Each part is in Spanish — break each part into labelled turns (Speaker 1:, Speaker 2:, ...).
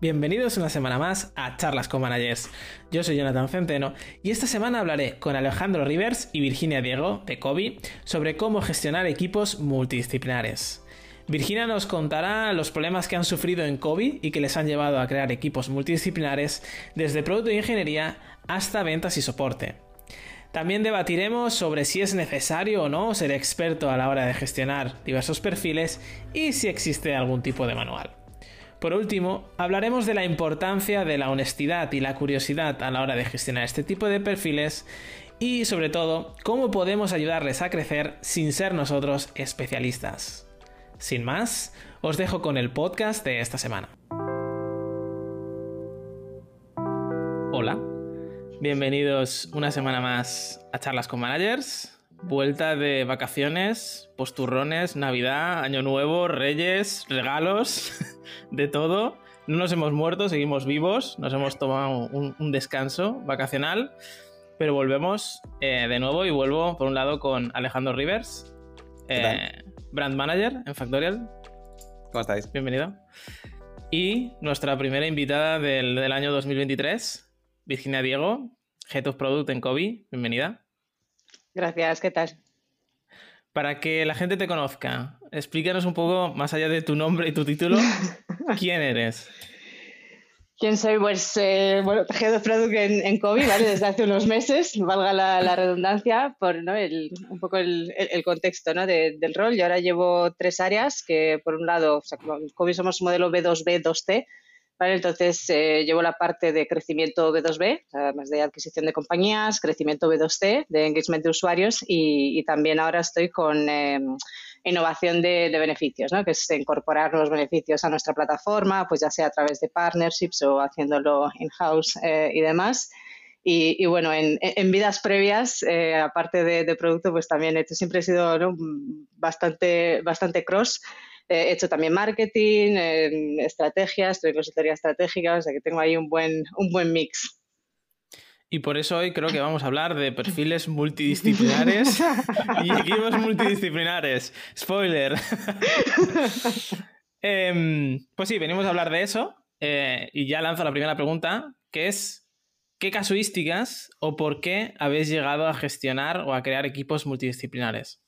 Speaker 1: Bienvenidos una semana más a Charlas con Managers. Yo soy Jonathan Centeno y esta semana hablaré con Alejandro Rivers y Virginia Diego de COBI sobre cómo gestionar equipos multidisciplinares. Virginia nos contará los problemas que han sufrido en COVID y que les han llevado a crear equipos multidisciplinares desde producto de ingeniería hasta ventas y soporte. También debatiremos sobre si es necesario o no ser experto a la hora de gestionar diversos perfiles y si existe algún tipo de manual. Por último, hablaremos de la importancia de la honestidad y la curiosidad a la hora de gestionar este tipo de perfiles y sobre todo, cómo podemos ayudarles a crecer sin ser nosotros especialistas. Sin más, os dejo con el podcast de esta semana. Hola, bienvenidos una semana más a Charlas con Managers. Vuelta de vacaciones, posturrones, Navidad, Año Nuevo, Reyes, regalos, de todo. No nos hemos muerto, seguimos vivos, nos hemos tomado un, descanso vacacional, pero volvemos eh, de nuevo y vuelvo por un lado con Alejandro Rivers, eh, Brand Manager en Factorial.
Speaker 2: ¿Cómo estáis?
Speaker 1: Bienvenido. Y nuestra primera invitada del, del año 2023, Virginia Diego, Head of Product en Kobe. Bienvenida.
Speaker 3: Gracias, ¿qué tal?
Speaker 1: Para que la gente te conozca, explícanos un poco, más allá de tu nombre y tu título, ¿quién eres?
Speaker 3: ¿Quién soy? Pues, eh, bueno, Head Product en, en COVID, ¿vale? Desde hace unos meses, valga la, redundancia, por ¿no? el, un poco el, el contexto ¿no? del rol. Yo ahora llevo tres áreas, que por un lado, o sea, en COVID somos modelo B2B, 2C, entonces, eh, llevo la parte de crecimiento B2B, además de adquisición de compañías, crecimiento B2C, de engagement de usuarios y, también ahora estoy con em, innovación de, beneficios, ¿no? que es incorporar nuevos beneficios a nuestra plataforma, pues ya sea a través de partnerships o haciéndolo in-house eh, y demás. Y, bueno, en, vidas previas, eh, aparte de, producto, pues también he siempre he sido bastante, bastante cross he hecho también marketing, estrategias, estoy en consultoría estratégica, o sea que tengo ahí un buen, un buen mix.
Speaker 1: Y por eso hoy creo que vamos a hablar de perfiles multidisciplinares y equipos multidisciplinares. Spoiler. Em, pues sí, venimos a hablar de eso. Eh, y ya lanzo la primera pregunta, que es, ¿qué casuísticas o por qué habéis llegado a gestionar o a crear equipos multidisciplinares?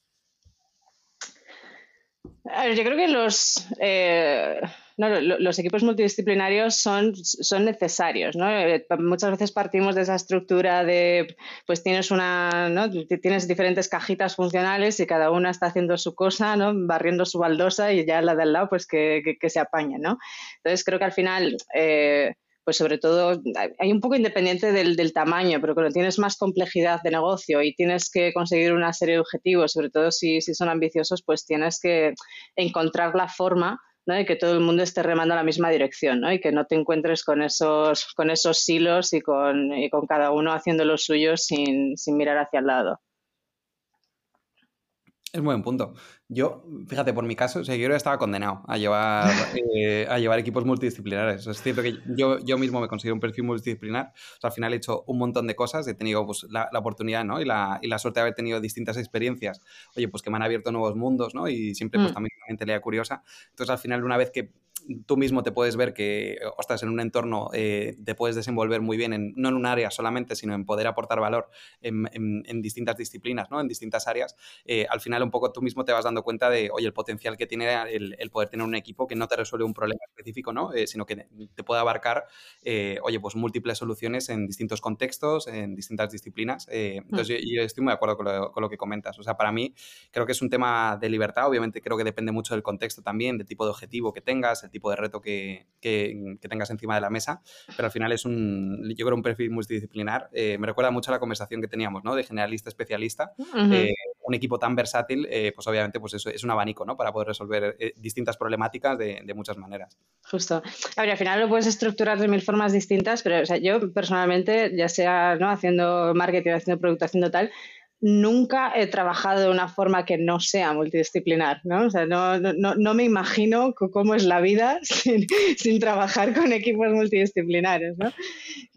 Speaker 3: Yo creo que los, eh, los equipos multidisciplinarios son, son necesarios. ¿no? Eh, muchas veces partimos de esa estructura de, pues tienes, una, ¿no? tienes diferentes cajitas funcionales y cada una está haciendo su cosa, ¿no? barriendo su baldosa y ya la de al lado pues que, que, se apaña. ¿no? Entonces creo que al final... Eh, pues sobre todo hay un poco independiente del, tamaño, pero cuando tienes más complejidad de negocio y tienes que conseguir una serie de objetivos, sobre todo si, son ambiciosos, pues tienes que encontrar la forma de que todo el mundo esté remando a la misma dirección y que no te encuentres con esos, con esos silos y con, con cada uno haciendo lo suyo sin, sin mirar hacia el lado.
Speaker 2: Es un buen punto. Yo, fíjate, por mi caso, yo estaba condenado a llevar, eh, a llevar equipos multidisciplinares. Es cierto que yo, yo mismo me considero un perfil multidisciplinar. al final he hecho un montón de cosas, he tenido pues, la, oportunidad ¿no? y, la, y, la, suerte de haber tenido distintas experiencias, oye, pues que me han abierto nuevos mundos ¿no? y siempre pues, mm. también una mentalidad curiosa. Entonces, al final, una vez que tú mismo te puedes ver que, ostras, en un entorno eh, te puedes desenvolver muy bien, en, no en un área solamente, sino en poder aportar valor en, distintas disciplinas, ¿no? en distintas áreas, eh, al final un poco tú mismo te vas dando cuenta de, oye, el potencial que tiene el, poder tener un equipo que no te resuelve un problema específico, ¿no? Eh, sino que te puede abarcar, oye, pues múltiples soluciones en distintos contextos, en distintas disciplinas. entonces, yo, estoy muy de acuerdo con lo, que comentas. O sea, para mí creo que es un tema de libertad, obviamente creo que depende mucho del contexto también, del tipo de objetivo que tengas, el tipo de reto que, tengas encima de la mesa, pero al final es un, yo creo, un perfil multidisciplinar. Eh, me recuerda mucho a la conversación que teníamos, ¿no? De generalista especialista. Eh, un equipo tan versátil, eh, pues obviamente pues eso es un abanico, ¿no? Para poder resolver distintas problemáticas de, muchas maneras.
Speaker 3: Justo. A ver, al final lo puedes estructurar de mil formas distintas, pero yo personalmente, ya sea ¿no? haciendo marketing, haciendo producto, haciendo tal, nunca he trabajado de una forma que no sea multidisciplinar, ¿no? O sea, no, no, no me imagino cómo es la vida sin, sin, trabajar con equipos multidisciplinares, ¿no?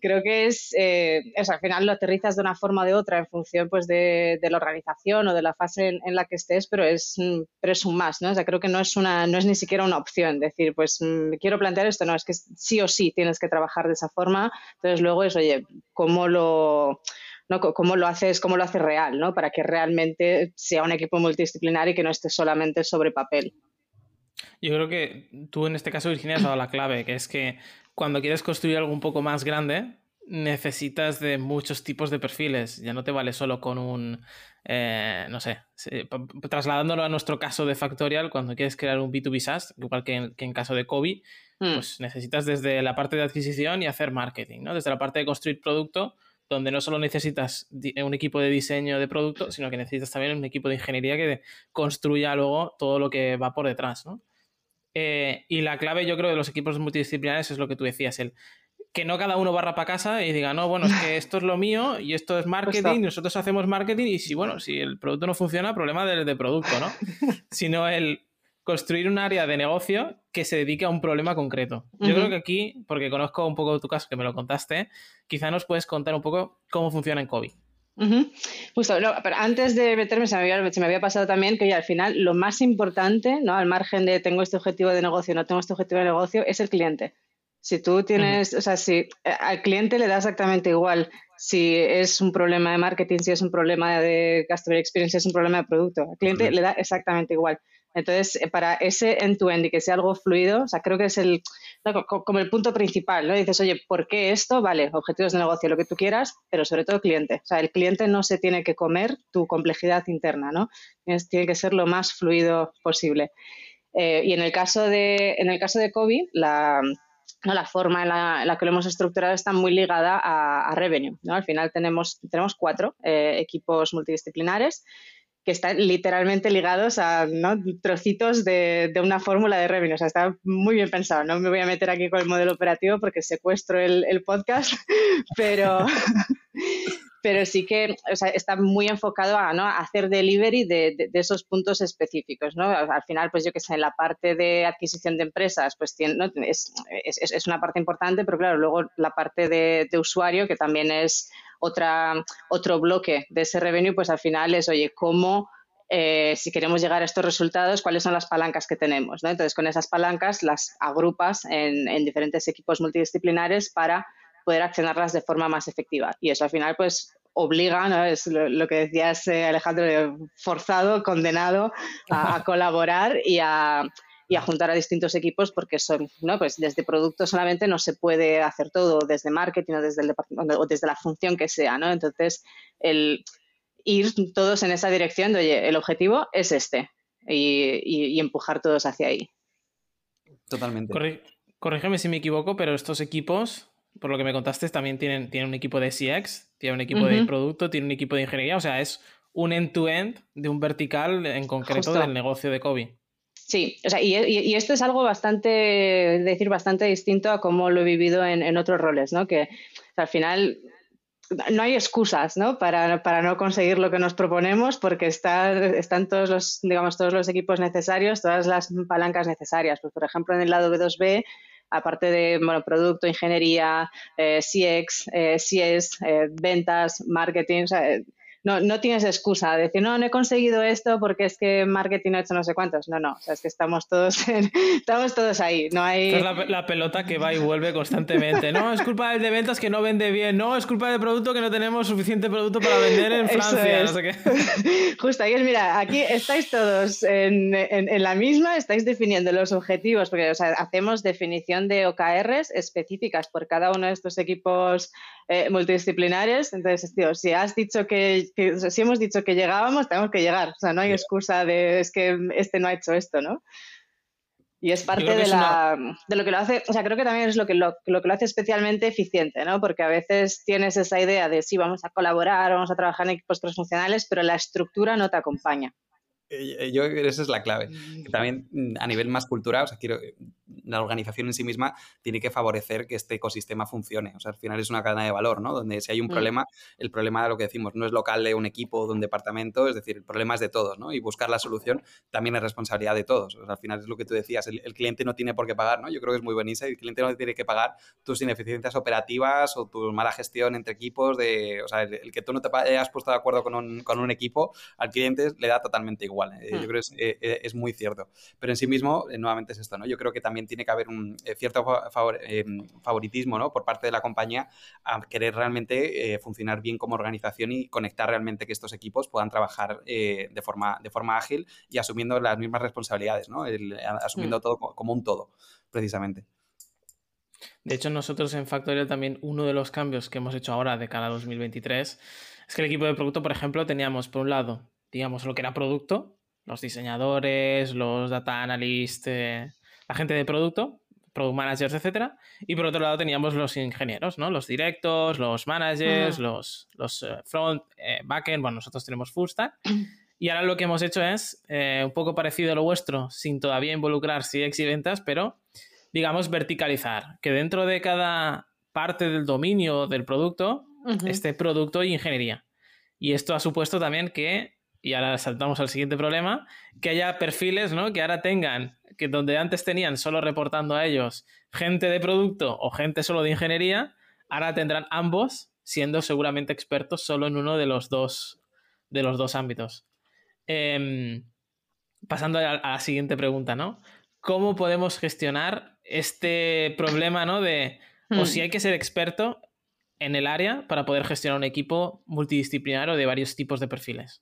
Speaker 3: Creo que es, eh, al final lo aterrizas de una forma o de otra en función pues, de, de la organización o de la fase en, en, la que estés, pero es, pero es un más, ¿no? O sea, creo que no es, una, no es ni siquiera una opción decir, pues me quiero plantear esto, no, es que sí o sí tienes que trabajar de esa forma, entonces luego es, oye, ¿cómo lo ¿no? cómo lo haces, cómo lo haces real, ¿no? Para que realmente sea un equipo multidisciplinar y que no esté solamente sobre papel.
Speaker 1: Yo creo que tú en este caso, Virginia, has dado la clave, que es que cuando quieres construir algo un poco más grande, necesitas de muchos tipos de perfiles. Ya no te vale solo con un, eh, no sé, trasladándolo a nuestro caso de Factorial, cuando quieres crear un B2B SaaS, igual que en, que en caso de Kobe, hmm. pues necesitas desde la parte de adquisición y hacer marketing, ¿no? Desde la parte de construir producto, donde no solo necesitas un equipo de diseño de producto, sino que necesitas también un equipo de ingeniería que construya luego todo lo que va por detrás, ¿no? Eh, y la clave, yo creo, de los equipos multidisciplinares es lo que tú decías, el que no cada uno barra para casa y diga, no, bueno, es que esto es lo mío y esto es marketing, nosotros hacemos marketing y si, bueno, si el producto no funciona, problema del de producto, ¿no? Sino el construir un área de negocio que se dedique a un problema concreto. Yo creo que aquí, porque conozco un poco tu caso, que me lo contaste, quizá nos puedes contar un poco cómo funciona en COVID.
Speaker 3: Justo, pero antes de meterme, se me, había, se me había pasado también que al final lo más importante, ¿no? al margen de tengo este objetivo de negocio, no tengo este objetivo de negocio, es el cliente. Si tú tienes, o sea, si eh, al cliente le da exactamente igual si es un problema de marketing, si es un problema de customer experience, si es un problema de producto. Al cliente le da exactamente igual. Entonces, eh, para ese end-to-end y que sea algo fluido, o sea, creo que es el, como el punto principal, ¿no? Dices, oye, ¿por qué esto? Vale, objetivos de negocio, lo que tú quieras, pero sobre todo cliente. O sea, el cliente no se tiene que comer tu complejidad interna, ¿no? tiene que ser lo más fluido posible. Eh, y en el caso de, en el caso de COVID, la, la forma en la, que lo hemos estructurado está muy ligada a, revenue. ¿no? Al final tenemos, tenemos cuatro eh, equipos multidisciplinares que están literalmente ligados a trocitos de, una fórmula de revenue. O sea, está muy bien pensado. No me voy a meter aquí con el modelo operativo porque secuestro el, el podcast, pero, pero sí que está muy enfocado a, ¿no? hacer delivery de, esos puntos específicos. ¿no? Al final, pues yo que sé, en la parte de adquisición de empresas, pues tiene, es, es, una parte importante, pero claro, luego la parte de, de usuario, que también es otra, otro bloque de ese revenue, pues al final es, oye, ¿cómo... Eh, si queremos llegar a estos resultados, cuáles son las palancas que tenemos. ¿no? Entonces, con esas palancas las agrupas en, diferentes equipos multidisciplinares para poder accionarlas de forma más efectiva. Y eso al final, pues, obliga, ¿no? es lo, que decías, eh, Alejandro, forzado, condenado a colaborar y a, y a juntar a distintos equipos porque son, ¿no? Pues desde producto solamente no se puede hacer todo, desde marketing o desde el departamento o desde la función que sea, ¿no? Entonces, el ir todos en esa dirección de, oye, el objetivo es este y, empujar todos hacia ahí.
Speaker 2: Totalmente.
Speaker 1: corrígeme si me equivoco, pero estos equipos, por lo que me contaste, también tienen, tienen un equipo de CX, tienen un equipo de producto, tienen un equipo de ingeniería, o sea, es un end-to-end de un vertical en concreto del negocio de COVID.
Speaker 3: Sí, o sea, y, esto es algo bastante, decir, bastante distinto a cómo lo he vivido en, otros roles, ¿no? Que al final no hay excusas, ¿no? Para, para, no conseguir lo que nos proponemos porque están todos los, digamos, todos los equipos necesarios, todas las palancas necesarias. Pues, por ejemplo, en el lado B2B, aparte de bueno, producto, ingeniería, eh, CX, eh, CS, eh, ventas, marketing, o sea, no, no tienes excusa de decir, no, no he conseguido esto porque es que marketing ha hecho no sé cuántos. No, no, o sea, es que estamos todos, estamos todos ahí. No hay...
Speaker 1: es la, pelota que va y vuelve constantemente. No, es culpa del de ventas que no vende bien. No, es culpa del producto que no tenemos suficiente producto para vender en Francia. No sé qué.
Speaker 3: Justo, ahí es, mira, aquí estáis todos en, en, la misma, estáis definiendo los objetivos, porque o sea, hacemos definición de OKRs específicas por cada uno de estos equipos eh, multidisciplinares. Entonces, tío, si has dicho que, si hemos dicho que llegábamos, tenemos que llegar. O sea, no hay excusa de es que este no ha hecho esto, ¿no? Y es parte de, la, de, lo que lo hace, o sea, creo que también es lo que lo, lo, que lo hace especialmente eficiente, ¿no? Porque a veces tienes esa idea de sí, vamos a colaborar, vamos a trabajar en equipos transfuncionales, pero la estructura no te acompaña.
Speaker 2: Eh, yo esa es la clave. también mm, a nivel más cultural, o sea, quiero, la organización en sí misma tiene que favorecer que este ecosistema funcione. O sea, al final es una cadena de valor, ¿no? Donde si hay un mm. problema, el problema de lo que decimos no es local de un equipo o de un departamento, es decir, el problema es de todos, ¿no? Y buscar la solución también es responsabilidad de todos. O sea, al final es lo que tú decías, el, cliente no tiene por qué pagar, ¿no? Yo creo que es muy buenísimo, el cliente no tiene que pagar tus ineficiencias operativas o tu mala gestión entre equipos, de, o sea, el, que tú no te hayas puesto de acuerdo con un, con un, equipo, al cliente le da totalmente igual. ¿eh? Yo mm. creo que es, eh, eh, es, muy cierto. Pero en sí mismo, nuevamente es esto, ¿no? Yo creo que también tiene que haber un cierto favoritismo, ¿no? Por parte de la compañía a querer realmente funcionar bien como organización y conectar realmente que estos equipos puedan trabajar de, forma, de forma ágil y asumiendo las mismas responsabilidades, ¿no? asumiendo mm. todo como un todo, precisamente.
Speaker 1: De hecho, nosotros en Factorial también uno de los cambios que hemos hecho ahora de cara a 2023 es que el equipo de producto, por ejemplo, teníamos por un lado, digamos, lo que era producto, los diseñadores, los data analysts, eh, gente de producto, product managers, etcétera, y por otro lado teníamos los ingenieros, ¿no? Los directos, los managers, los, los eh, front, eh, backend, bueno, nosotros tenemos full stack. Y ahora lo que hemos hecho es un poco parecido a lo vuestro, sin todavía involucrar CX y ventas, pero digamos, verticalizar, que dentro de cada parte del dominio del producto esté producto y ingeniería. Y esto ha supuesto también que, y ahora saltamos al siguiente problema, que haya perfiles, ¿no? Que ahora tengan, que donde antes tenían solo reportando a ellos gente de producto o gente solo de ingeniería, ahora tendrán ambos siendo seguramente expertos solo en uno de los dos, de los dos ámbitos. Em, pasando a, a la siguiente pregunta, ¿no? ¿Cómo podemos gestionar este problema, ¿no? De, o si hmm. hay que ser experto en el área para poder gestionar un equipo multidisciplinar o de varios tipos de perfiles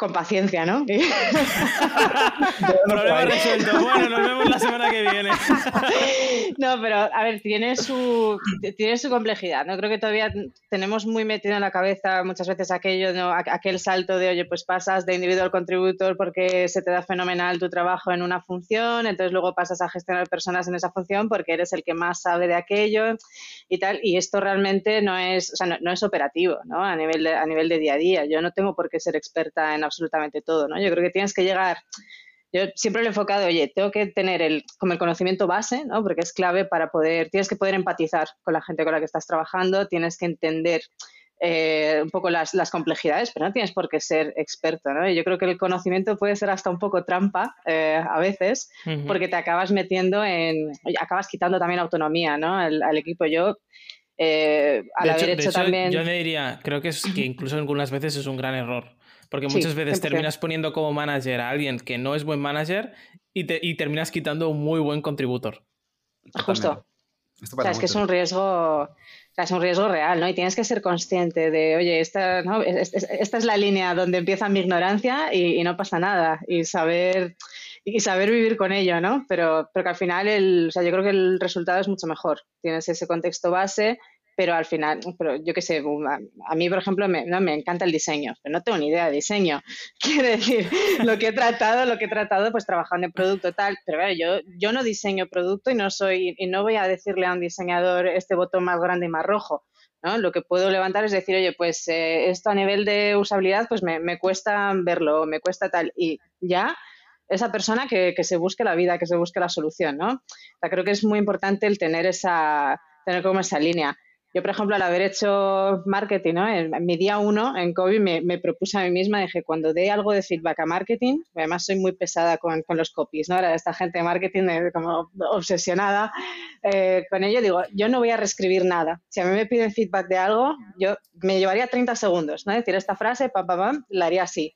Speaker 3: con paciencia, ¿no?
Speaker 1: Problema resuelto. Bueno, nos vemos la semana que viene.
Speaker 3: no, pero a ver, tiene su, tiene su complejidad. No creo que todavía tenemos muy metido en la cabeza muchas veces aquello, ¿no? aquel salto de, oye, pues pasas de individual contributor porque se te da fenomenal tu trabajo en una función, entonces luego pasas a gestionar personas en esa función porque eres el que más sabe de aquello y tal. Y esto realmente no es, o sea, no, es operativo, ¿no? A nivel, de, a nivel de día a día. Yo no tengo por qué ser experta en absolutamente todo, ¿no? Yo creo que tienes que llegar, yo siempre lo he enfocado, oye, tengo que tener el, como el conocimiento base, ¿no? Porque es clave para poder, tienes que poder empatizar con la gente con la que estás trabajando, tienes que entender eh, un poco las, complejidades, pero no tienes por qué ser experto, ¿no? yo creo que el conocimiento puede ser hasta un poco trampa eh, a veces, porque te acabas metiendo en, acabas quitando también autonomía, ¿no? Al, equipo. Yo eh, al haber hecho, también.
Speaker 1: Yo le diría, creo que es que incluso algunas veces es un gran error. Porque muchas veces terminas poniendo como manager a alguien que no es buen manager y, te, y terminas quitando un muy buen contributor.
Speaker 3: Justo. O sea, es que es un riesgo, es un riesgo real, ¿no? Y tienes que ser consciente de, oye, esta, esta es la línea donde empieza mi ignorancia y, no pasa nada. Y saber, y saber vivir con ello, ¿no? Pero, pero que al final, el, o sea, yo creo que el resultado es mucho mejor. Tienes ese contexto base pero al final, pero yo qué sé, a, mí, por ejemplo, me, no, me encanta el diseño, pero no tengo ni idea de diseño. Quiero decir, lo que he tratado, lo que he tratado, pues trabajando en producto tal, pero bueno, yo, yo no diseño producto y no soy, y no voy a decirle a un diseñador este botón más grande y más rojo. ¿no? Lo que puedo levantar es decir, oye, pues eh, esto a nivel de usabilidad, pues me, me cuesta verlo, me cuesta tal, y ya esa persona que, que, se busque la vida, que se busque la solución, ¿no? O sea, creo que es muy importante el tener esa, tener como esa línea. Yo, por ejemplo, al haber hecho marketing, ¿no? en, mi día uno en COVID me, propuse a mí misma, dije, cuando dé algo de feedback a marketing, además soy muy pesada con, los copies, ¿no? Ahora esta gente de marketing como obsesionada eh, con ello, digo, yo no voy a reescribir nada. Si a mí me piden feedback de algo, yo me llevaría 30 segundos, ¿no? Decir esta frase, pam, pam, pam, la haría así.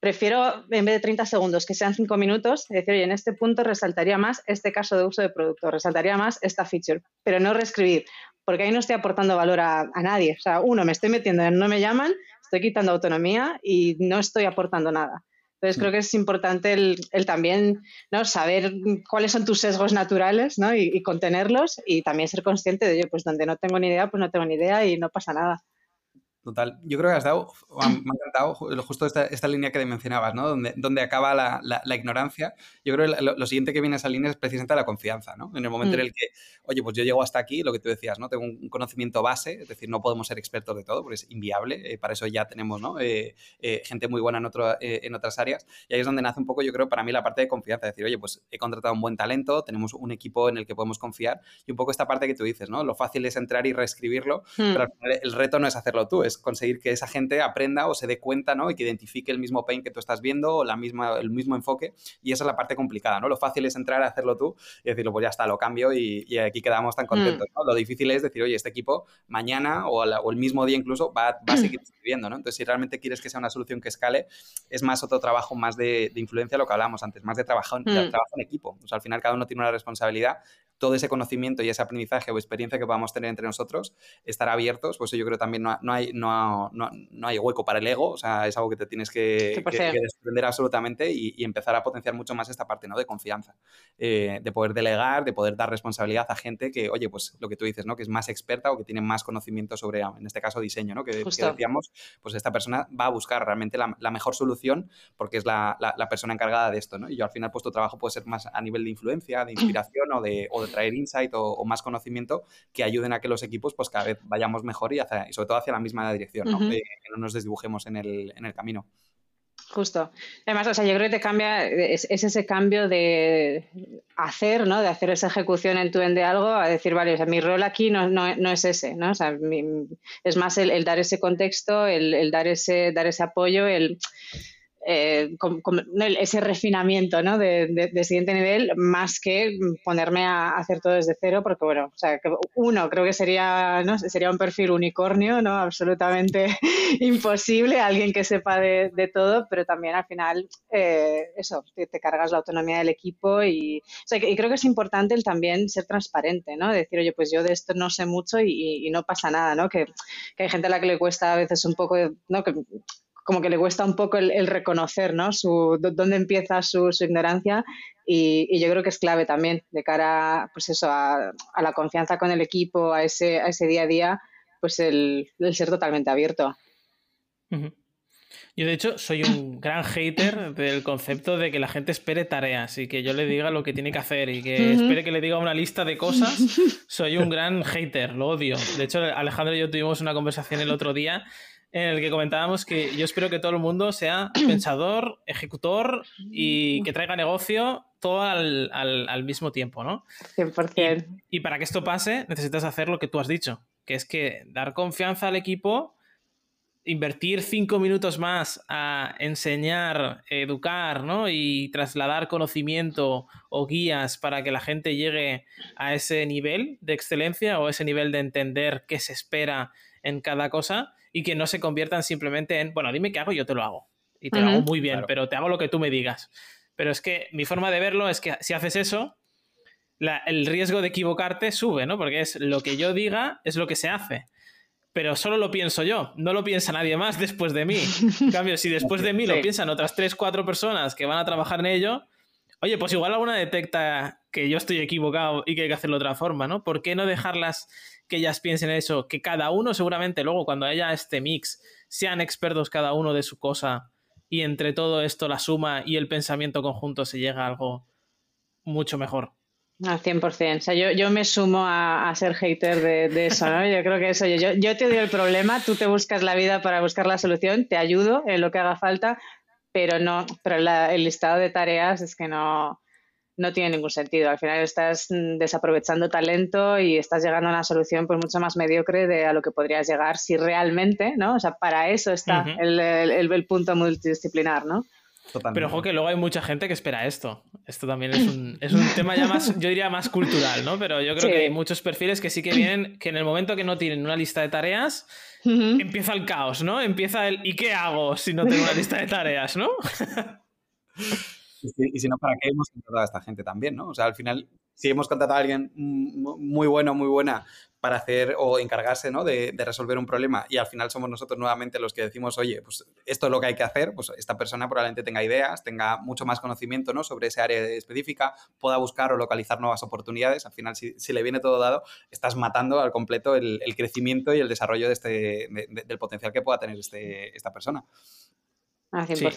Speaker 3: Prefiero, en vez de 30 segundos, que sean 5 minutos, decir, oye, en este punto resaltaría más este caso de uso de producto, resaltaría más esta feature, pero no reescribir porque ahí no estoy aportando valor a, nadie. O sea, uno, me estoy metiendo en no me llaman, estoy quitando autonomía y no estoy aportando nada. Entonces creo que es importante el, también ¿no? saber cuáles son tus sesgos naturales ¿no? y, contenerlos y también ser consciente de, ello, pues donde no tengo ni idea, pues no tengo ni idea y no pasa nada.
Speaker 2: Total. Yo creo que has dado, me ha encantado justo esta, esta línea que mencionabas, ¿no? Donde, donde acaba la, la, ignorancia. Yo creo que lo, siguiente que viene a esa línea es precisamente la confianza, ¿no? En el momento en mm. el que, oye, pues yo llego hasta aquí, lo que tú decías, ¿no? Tengo un conocimiento base, es decir, no podemos ser expertos de todo porque es inviable. Eh, para eso ya tenemos, ¿no? Eh, eh, gente muy buena en, otro, en otras áreas. Y ahí es donde nace un poco, yo creo, para mí la parte de confianza. Es decir, oye, pues he contratado un buen talento, tenemos un equipo en el que podemos confiar y un poco esta parte que tú dices, ¿no? Lo fácil es entrar y reescribirlo, mm. pero el reto no es hacerlo tú, es conseguir que esa gente aprenda o se dé cuenta, ¿no? Y que identifique el mismo pain que tú estás viendo o la misma, el mismo enfoque. Y esa es la parte complicada, ¿no? Lo fácil es entrar a hacerlo tú y decirlo, pues ya está, lo cambio y, aquí quedamos tan contentos, mm. ¿no? Lo difícil es decir, oye, este equipo mañana o, el mismo día incluso va, a seguir escribiendo, ¿no? Entonces, si realmente quieres que sea una solución que escale, es más otro trabajo más de, influencia, lo que hablábamos antes, más de trabajo, de mm. trabajo en equipo. O sea, al final cada uno tiene una responsabilidad todo ese conocimiento y ese aprendizaje o experiencia que podamos tener entre nosotros estar abiertos, pues yo creo que también no, hay, no, no, hay hueco para el ego, o sea, es algo que te tienes que, desprender absolutamente y, empezar a potenciar mucho más esta parte, ¿no? De confianza, eh, de poder delegar, de poder dar responsabilidad a gente que, oye, pues lo que tú dices, ¿no? Que es más experta o que tiene más conocimiento sobre, en este caso, diseño, ¿no? Que, decíamos, pues esta persona va a buscar realmente la, mejor solución porque es la, la, persona encargada de esto, ¿no? Y yo al final, pues tu trabajo puede ser más a nivel de influencia, de inspiración o de, o de traer insight o, más conocimiento que ayuden a que los equipos pues cada vez vayamos mejor y, y sobre todo hacia la misma dirección, ¿no? que no nos desdibujemos en el, en el camino.
Speaker 3: Justo. Además, o sea, yo creo que te cambia, es, ese cambio de hacer, ¿no? De hacer esa ejecución en tu de algo, a decir, vale, o sea, mi rol aquí no, no, no es ese, ¿no? O sea, es más el, dar ese contexto, el, el, dar ese, dar ese apoyo, el eh, ese refinamiento ¿no? de, siguiente nivel, más que ponerme a hacer todo desde cero, porque bueno, o sea, uno, creo que sería, ¿no? sería un perfil unicornio, ¿no? Absolutamente imposible, alguien que sepa de, todo, pero también al final, eh, eso, te, cargas la autonomía del equipo y, y creo que es importante el también ser transparente, ¿no? Decir, oye, pues yo de esto no sé mucho y, no pasa nada, ¿no? Que, que, hay gente a la que le cuesta a veces un poco, ¿no? Que, como que le cuesta un poco el, reconocer, ¿no? Su, dónde empieza su, ignorancia y, yo creo que es clave también de cara, pues eso, a, la confianza con el equipo, a ese, a ese día a día, pues el, ser totalmente abierto.
Speaker 1: Yo, de hecho, soy un gran hater del concepto de que la gente espere tareas y que yo le diga lo que tiene que hacer y que espere que le diga una lista de cosas. Soy un gran hater, lo odio. De hecho, Alejandro y yo tuvimos una conversación el otro día en el que comentábamos que yo espero que todo el mundo sea pensador, ejecutor y que traiga negocio todo al, mismo tiempo, ¿no?
Speaker 3: 100%.
Speaker 1: Y, y, para que esto pase, necesitas hacer lo que tú has dicho, que es que dar confianza al equipo, invertir cinco minutos más a enseñar, educar, ¿no? Y trasladar conocimiento o guías para que la gente llegue a ese nivel de excelencia o ese nivel de entender qué se espera en cada cosa y que no se conviertan simplemente en, bueno, dime qué hago, yo te lo hago. Y te lo hago muy bien, pero te hago lo que tú me digas. Pero es que mi forma de verlo es que si haces eso, el riesgo de equivocarte sube, ¿no? Porque es lo que yo diga, es lo que se hace. Pero solo lo pienso yo, no lo piensa nadie más después de mí. En cambio, si después de mí lo piensan otras 3, 4 personas que van a trabajar en ello, oye, pues igual alguna detecta que yo estoy equivocado y que hay que hacerlo de otra forma, ¿no? ¿Por qué no dejarlas que ellas piensen eso, que cada uno seguramente luego cuando haya este mix sean expertos cada uno de su cosa y entre todo esto la suma y el pensamiento conjunto se llega a algo mucho mejor.
Speaker 3: Al 100%. O sea, yo, yo me sumo a, ser hater de, eso, ¿no? Yo creo que eso, yo, yo te doy el problema, tú te buscas la vida para buscar la solución, te ayudo en lo que haga falta, pero no, pero el listado de tareas es que no, no tiene ningún sentido. Al final estás mm, desaprovechando talento y estás llegando a una solución pues mucho más mediocre de a lo que podrías llegar si realmente, ¿no? O sea, para eso está el, el, punto multidisciplinar, ¿no?
Speaker 1: Pero ojo que luego hay mucha gente que espera esto. Esto también es un, es un tema ya más, yo diría más cultural, ¿no? Pero yo creo que hay muchos perfiles que sí que vienen, que en el momento que no tienen una lista de tareas, empieza el caos, ¿no? Empieza el ¿y qué hago si no tengo una lista de tareas, ¿no?
Speaker 2: Y si, no, ¿para qué hemos contratado a esta gente también, no? O sea, al final, si hemos contratado a alguien muy bueno, muy buena para hacer o encargarse ¿no? de, resolver un problema y al final somos nosotros nuevamente los que decimos, oye, pues esto es lo que hay que hacer, pues esta persona probablemente tenga ideas, tenga mucho más conocimiento ¿no? sobre esa área específica, pueda buscar o localizar nuevas oportunidades. Al final, si, le viene todo dado, estás matando al completo el, crecimiento y el desarrollo de este, del potencial que pueda tener este, esta persona.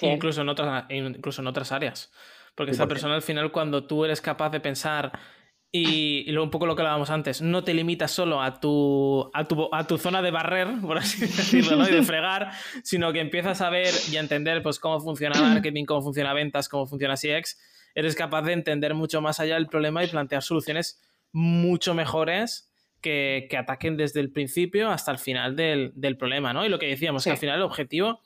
Speaker 1: Incluso, en otras, incluso en otras áreas. Porque esa persona al final, cuando tú eres capaz de pensar y, luego un poco lo que hablábamos antes, no te limitas solo a tu, a tu, a tu zona de barrer, por así decirlo, ¿no? y de fregar, sino que empiezas a ver y a entender pues, cómo funciona marketing, cómo funciona ventas, cómo funciona CX. Eres capaz de entender mucho más allá del problema y plantear soluciones mucho mejores que, que ataquen desde el principio hasta el final del, del problema. ¿no? Y lo que decíamos, que al final el objetivo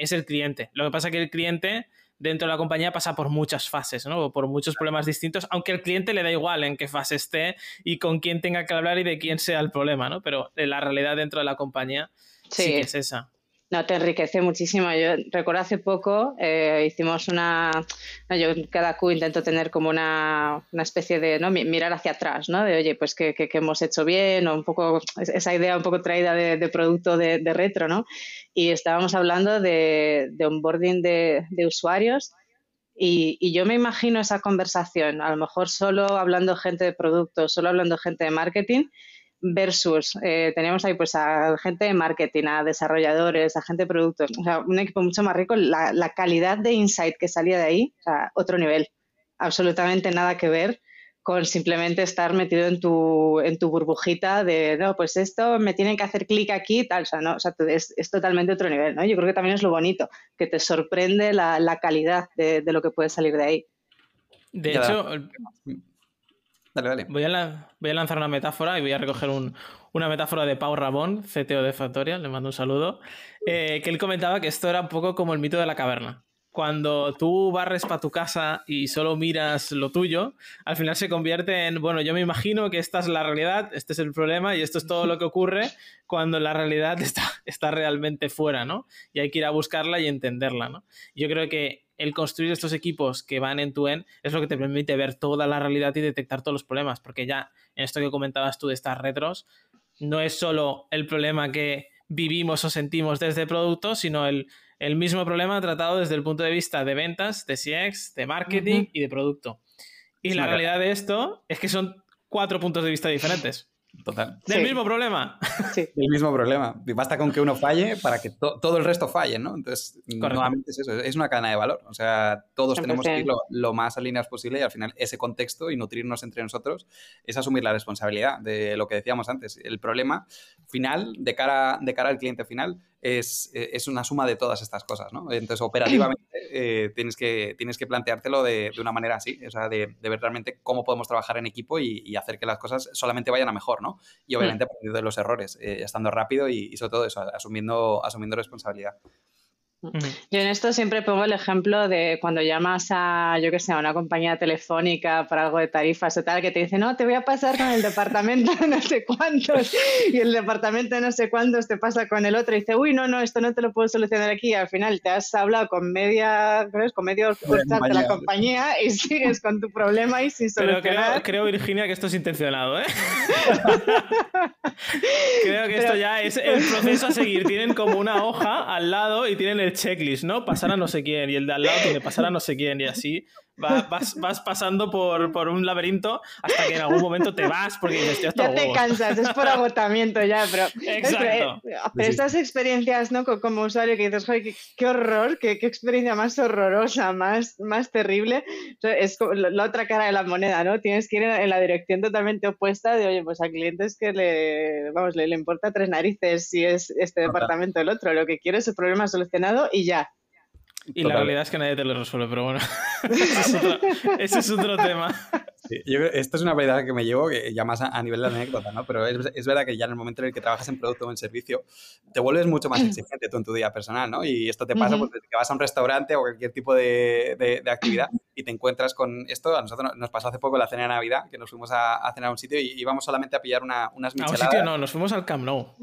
Speaker 1: es el cliente. Lo que pasa es que el cliente dentro de la compañía pasa por muchas fases, ¿no? Por muchos problemas distintos, aunque al cliente le da igual en qué fase esté y con quién tenga que hablar y de quién sea el problema, ¿no? Pero la realidad dentro de la compañía sí, que es esa.
Speaker 3: No, te enriquece muchísimo. Yo recuerdo hace poco eh, hicimos una. yo cada Q intento tener como una, especie de. ¿no? mirar hacia atrás, ¿no? De oye, pues qué, hemos hecho bien, o un poco. esa idea un poco traída de, producto de, retro, ¿no? Y estábamos hablando de, onboarding de, usuarios. Y, y, yo me imagino esa conversación, a lo mejor solo hablando gente de producto, solo hablando gente de marketing, versus eh, teníamos ahí pues a gente de marketing, a desarrolladores, a gente de productos, o sea, un equipo mucho más rico, la, la calidad de insight que salía de ahí, o sea, otro nivel, absolutamente nada que ver con simplemente estar metido en tu, en tu burbujita de, no, pues esto me tienen que hacer clic aquí, tal, o sea, no, o sea, es, es, totalmente otro nivel, ¿no? Yo creo que también es lo bonito, que te sorprende la, la calidad de, de, lo que puede salir de ahí.
Speaker 1: De hecho, Voy a, lanzar una metáfora y voy a recoger una metáfora de Pau Rabón, CTO de Factorial, le mando un saludo, eh, que él comentaba que esto era un poco como el mito de la caverna. Cuando tú barres para tu casa y solo miras lo tuyo, al final se convierte en, bueno, yo me imagino que esta es la realidad, este es el problema y esto es todo lo que ocurre cuando la realidad está, está realmente fuera, ¿no? Y hay que ir a buscarla y entenderla, ¿no? Yo creo que el construir estos equipos que van en tu end es lo que te permite ver toda la realidad y detectar todos los problemas, porque ya en esto que comentabas tú de estas retros, no es solo el problema que vivimos o sentimos desde producto, sino el, mismo problema tratado desde el punto de vista de ventas, de CX, de marketing y de producto. Y la realidad de esto es que son cuatro puntos de vista diferentes.
Speaker 2: Total.
Speaker 1: Del mismo problema.
Speaker 2: Sí. Del mismo problema. Y basta con que uno falle para que todo el resto falle, ¿no? Entonces, nuevamente es eso, es una cadena de valor. O sea, todos tenemos que ir lo, más alineados posible y al final ese contexto y nutrirnos entre nosotros es asumir la responsabilidad de lo que decíamos antes. El problema final, de cara, de cara al cliente final, es, eh, es, una suma de todas estas cosas, ¿no? Entonces, operativamente eh, tienes, que, tienes que planteártelo de, de, una manera así, o sea, de, de, ver realmente cómo podemos trabajar en equipo y, y, hacer que las cosas solamente vayan a mejor, ¿no? Y obviamente aprendiendo de los errores, eh, estando rápido y, y, sobre todo eso, asumiendo, asumiendo responsabilidad.
Speaker 3: Yo en esto siempre pongo el ejemplo de cuando llamas a, yo que sé, a una compañía telefónica para algo de tarifas o tal, que te dice, no, te voy a pasar con el departamento de no sé cuántos, y el departamento de no sé cuántos te pasa con el otro, y dice, uy, no, no, esto no te lo puedo solucionar aquí, y al final te has hablado con media, ¿sabes? con medio de la compañía y sigues con tu problema y sin solucionar.
Speaker 1: Pero creo, Virginia, que esto es intencionado, ¿eh? creo que esto ya es el proceso a seguir. Tienen como una hoja al lado y tienen el checklist, ¿no? Pasar a no sé quién y el de al lado tiene pasar a no sé quién y así vas, vas, pasando por, por, un laberinto hasta que en algún momento te vas porque dices,
Speaker 3: ya te cansas, es por agotamiento ya, pero,
Speaker 1: Exacto.
Speaker 3: pero, estas experiencias, ¿no? Como usuario que dices, joder, qué, horror, qué, qué, experiencia más horrorosa, más, más terrible, es la otra cara de la moneda, ¿no? Tienes que ir en la dirección totalmente opuesta de, oye, pues a clientes que le, vamos, le, le importa tres narices si es este departamento o el otro, lo que quiere es el problema solucionado y ya.
Speaker 1: Y la realidad es que nadie te lo resuelve, pero bueno, ese, es otro, tema.
Speaker 2: Esto es una verdad que me llevo ya más a, nivel de anécdota, ¿no? Pero es, verdad que ya en el momento en el que trabajas en producto o en servicio, te vuelves mucho más exigente tú en tu día personal, ¿no? Y esto te pasa porque desde que vas a un restaurante o cualquier tipo de, de, actividad y te encuentras con esto. A nosotros nos pasó hace poco la cena de Navidad, que nos fuimos a, cenar a un sitio y íbamos solamente a pillar una, unas micheladas.
Speaker 1: A un sitio no, nos fuimos al Camp Nou.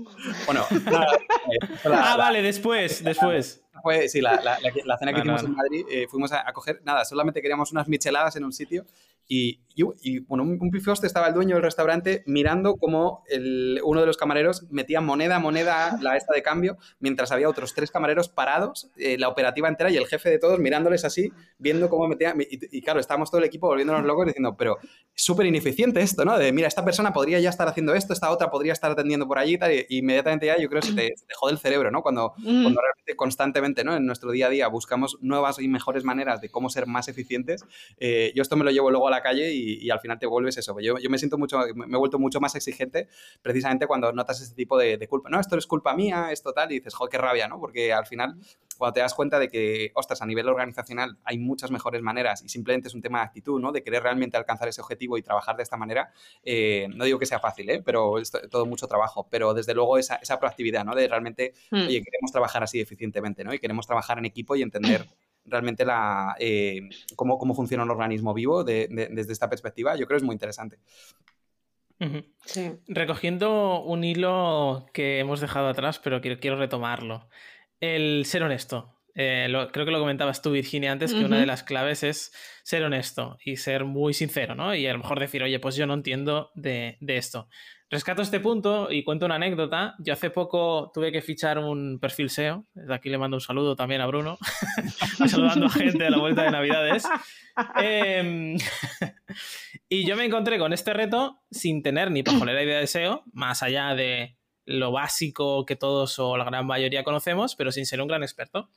Speaker 2: Bueno.
Speaker 1: ah, vale, después, después
Speaker 2: fue, sí, la, la, cena que hicimos en Madrid, eh, fuimos a, coger, nada, solamente queríamos unas micheladas en un sitio y, y, bueno, un, un estaba el dueño del restaurante mirando cómo el, uno de los camareros metía moneda moneda, la esta de cambio, mientras había otros tres camareros parados, eh, la operativa entera y el jefe de todos mirándoles así, viendo cómo metía. Y, claro, estábamos todo el equipo volviéndonos locos diciendo, pero súper ineficiente esto, ¿no? De mira, esta persona podría ya estar haciendo esto, esta otra podría estar atendiendo por allí y tal, y inmediatamente ya yo creo que se te, dejó del cerebro, ¿no? Cuando, cuando realmente constantemente, ¿no? En nuestro día a día buscamos nuevas y mejores maneras de cómo ser más eficientes. Eh, yo esto me lo llevo luego a la calle y, al final te vuelves eso. Yo, yo, me siento mucho, me he vuelto mucho más exigente precisamente cuando notas este tipo de, de culpa. No, esto es culpa mía, esto tal, y dices, joder, qué rabia, ¿no? Porque al final cuando te das cuenta de que, ostras, a nivel organizacional hay muchas mejores maneras y simplemente es un tema de actitud, ¿no? De querer realmente alcanzar ese objetivo y trabajar de esta manera, eh, no digo que sea fácil, ¿eh? Pero es todo mucho trabajo, pero desde luego esa, esa proactividad, ¿no? De realmente, hmm. oye, queremos trabajar así eficientemente, ¿no? Y queremos trabajar en equipo y entender realmente la, eh, cómo, cómo, funciona un organismo vivo desde esta perspectiva, yo creo que es muy interesante.
Speaker 1: Recogiendo un hilo que hemos dejado atrás, pero quiero, quiero retomarlo el ser honesto. Eh, creo que lo comentabas tú, Virginia, antes, que una de las claves es ser honesto y ser muy sincero, ¿no? Y a lo mejor decir, oye, pues yo no entiendo de, esto. Rescato este punto y cuento una anécdota. Yo hace poco tuve que fichar un perfil SEO. Desde aquí le mando un saludo también a Bruno, saludando a gente a la vuelta de Navidades. Em, y yo me encontré con este reto sin tener ni pajolera idea de SEO, más allá de lo básico que todos o la gran mayoría conocemos, pero sin ser un gran experto.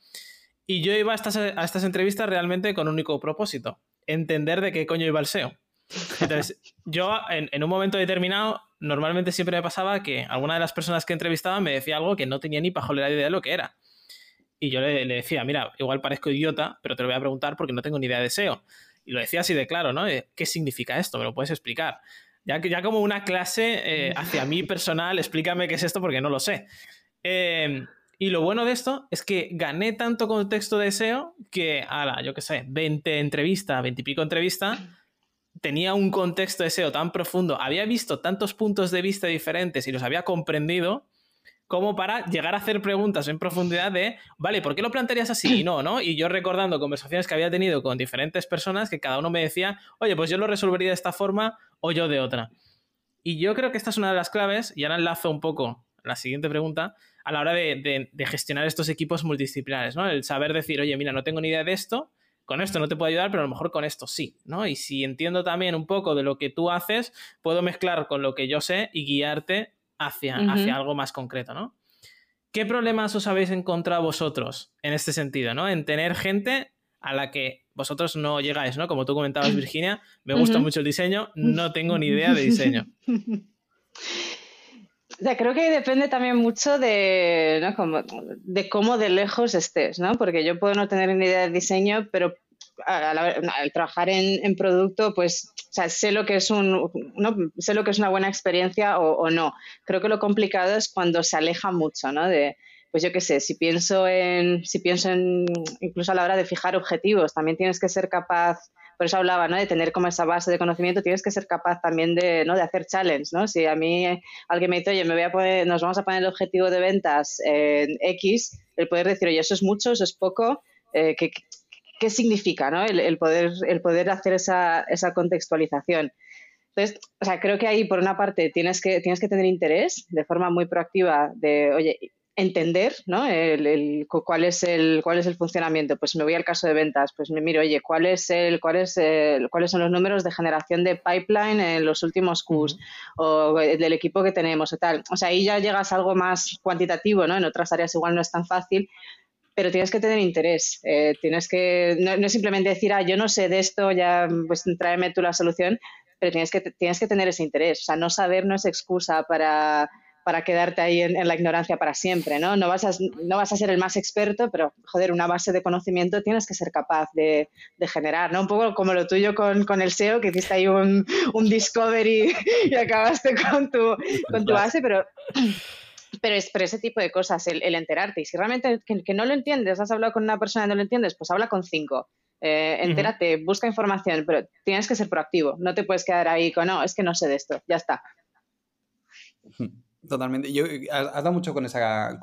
Speaker 1: Y yo iba a estas, a estas entrevistas realmente con un único propósito, entender de qué coño iba el SEO. Entonces, yo en, un momento determinado, normalmente siempre me pasaba que alguna de las personas que entrevistaba me decía algo que no tenía ni pajolera idea de lo que era. Y yo le, le, decía, mira, igual parezco idiota, pero te lo voy a preguntar porque no tengo ni idea de SEO. Y lo decía así de claro, ¿no? ¿Qué significa esto? ¿Me lo puedes explicar? Ya, ya como una clase eh, hacia mí personal, explícame qué es esto porque no lo sé. Em, y lo bueno de esto es que gané tanto contexto de SEO que, la yo qué sé, 20 entrevistas, 20 y pico entrevistas, tenía un contexto de SEO tan profundo, había visto tantos puntos de vista diferentes y los había comprendido como para llegar a hacer preguntas en profundidad de, vale, ¿por qué lo plantearías así? Y no, ¿no? Y yo recordando conversaciones que había tenido con diferentes personas que cada uno me decía, oye, pues yo lo resolvería de esta forma o yo de otra. Y yo creo que esta es una de las claves, y ahora enlazo un poco la siguiente pregunta, a la hora de, gestionar estos equipos multidisciplinares, ¿no? El saber decir, oye, mira, no tengo ni idea de esto, con esto no te puedo ayudar, pero a lo mejor con esto sí, ¿no? Y si entiendo también un poco de lo que tú haces, puedo mezclar con lo que yo sé y guiarte hacia, hacia algo más concreto, ¿no? ¿Qué problemas os habéis encontrado vosotros en este sentido, ¿no? En tener gente a la que vosotros no llegáis, ¿no? Como tú comentabas, Virginia, me gusta mucho el diseño, no tengo ni idea de diseño.
Speaker 3: O creo que depende también mucho de, de cómo de lejos estés, ¿no? Porque yo puedo no tener ni idea de diseño, pero al, trabajar en, producto, pues sé lo que es un, sé lo que es una buena experiencia o, no. Creo que lo complicado es cuando se aleja mucho, ¿no? De, pues yo qué sé, si pienso en, si pienso en, incluso a la hora de fijar objetivos, también tienes que ser capaz, por eso hablaba, ¿no? De tener como esa base de conocimiento, tienes que ser capaz también de, ¿no? De hacer challenge, ¿no? Si a mí alguien me dice, oye, me voy a poner, nos vamos a poner el objetivo de ventas en X, el poder decir, oye, eso es mucho, eso es poco, eh, que, qué significa ¿no? el, poder, el poder hacer esa, esa contextualización. Entonces, o sea, creo que ahí, por una parte, tienes que, tienes que tener interés de forma muy proactiva de, oye, entender ¿no? el, cuál, es el, cuál es el funcionamiento. Pues me voy al caso de ventas, pues me miro, oye, ¿cuál es el, cuál es cuáles son los números de generación de pipeline en los últimos Qs o del equipo que tenemos o tal. O sea, ahí ya llegas a algo más cuantitativo, ¿no? En otras áreas igual no es tan fácil, pero tienes que tener interés. Eh, tienes que, no, es simplemente decir, ah, yo no sé de esto, ya pues tráeme tú la solución, pero tienes que, tienes que tener ese interés. O sea, no saber no es excusa para, para quedarte ahí en, la ignorancia para siempre, ¿no? No vas, a, no vas a ser el más experto, pero, joder, una base de conocimiento tienes que ser capaz de, de generar, ¿no? Un poco como lo tuyo con, con, el SEO, que hiciste ahí un, un discovery y acabaste con tu, con tu base, pero pero es ese tipo de cosas, el, enterarte. Y si realmente que, no lo entiendes, has hablado con una persona y no lo entiendes, pues habla con cinco. Eh, entérate, busca información, pero tienes que ser proactivo. No te puedes quedar ahí con, no, es que no sé de esto, ya está.
Speaker 2: Totalmente. Yo, has dado mucho con esa.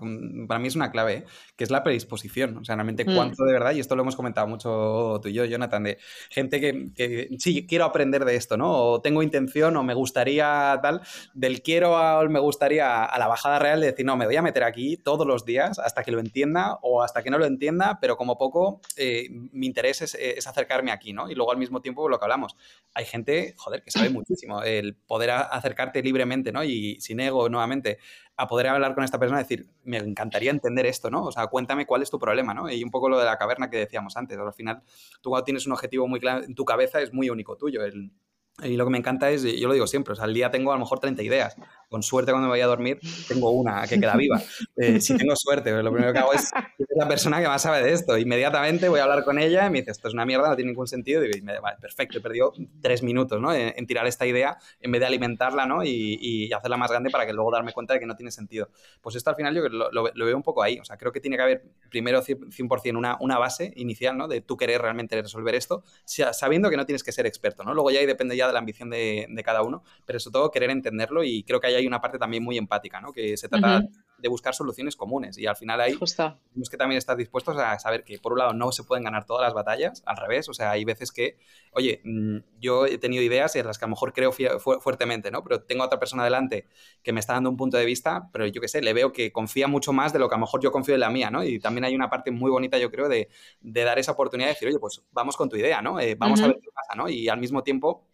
Speaker 2: para mí es una clave, ¿eh? que es la predisposición. O sea, realmente mm. cuánto de verdad, y esto lo hemos comentado mucho tú y yo, Jonathan, de gente que, que, sí, quiero aprender de esto, ¿no? O tengo intención, o me gustaría tal, del quiero a me gustaría a la bajada real de decir, no, me voy a meter aquí todos los días hasta que lo entienda o hasta que no lo entienda, pero como poco eh, mi interés es, es, acercarme aquí, ¿no? Y luego al mismo tiempo lo que hablamos. Hay gente, joder, que sabe muchísimo. El poder acercarte libremente, ¿no? Y sin ego, no a poder hablar con esta persona y decir, me encantaría entender esto, ¿no? O sea, cuéntame cuál es tu problema, ¿no? Y un poco lo de la caverna que decíamos antes. Al final, tú cuando tienes un objetivo muy claro en tu cabeza es muy único tuyo. Y lo que me encanta es, yo lo digo siempre, o sea, al día tengo a lo mejor 30 ideas. Con suerte cuando me vaya a dormir tengo una que queda viva. Eh, si tengo suerte, lo primero que hago es, es la persona que más sabe de esto. Inmediatamente voy a hablar con ella y me dice, esto es una mierda, no tiene ningún sentido. Y me vale, perfecto, he perdido tres minutos ¿no? en, tirar esta idea en vez de alimentarla ¿no? y, y, hacerla más grande para que luego darme cuenta de que no tiene sentido. Pues esto al final yo lo, lo, veo un poco ahí. O sea, creo que tiene que haber primero 100% una, una base inicial ¿no? de tú querer realmente resolver esto, sabiendo que no tienes que ser experto. ¿no? Luego ya ahí depende ya de la ambición de, de cada uno, pero sobre todo querer entenderlo y creo que ahí hay una parte también muy empática, ¿no? Que se trata de buscar soluciones comunes y al final ahí tenemos que también estar dispuestos a saber que por un lado no se pueden ganar todas las batallas, al revés, o sea, hay veces que, oye, mm, yo he tenido ideas en las que a lo mejor creo fuertemente, ¿no? Pero tengo a otra persona delante que me está dando un punto de vista, pero yo qué sé, le veo que confía mucho más de lo que a lo mejor yo confío en la mía, ¿no? Y también hay una parte muy bonita, yo creo, de, dar esa oportunidad de decir, oye, pues vamos con tu idea, ¿no? Eh, vamos a ver qué pasa, ¿no? Y al mismo tiempo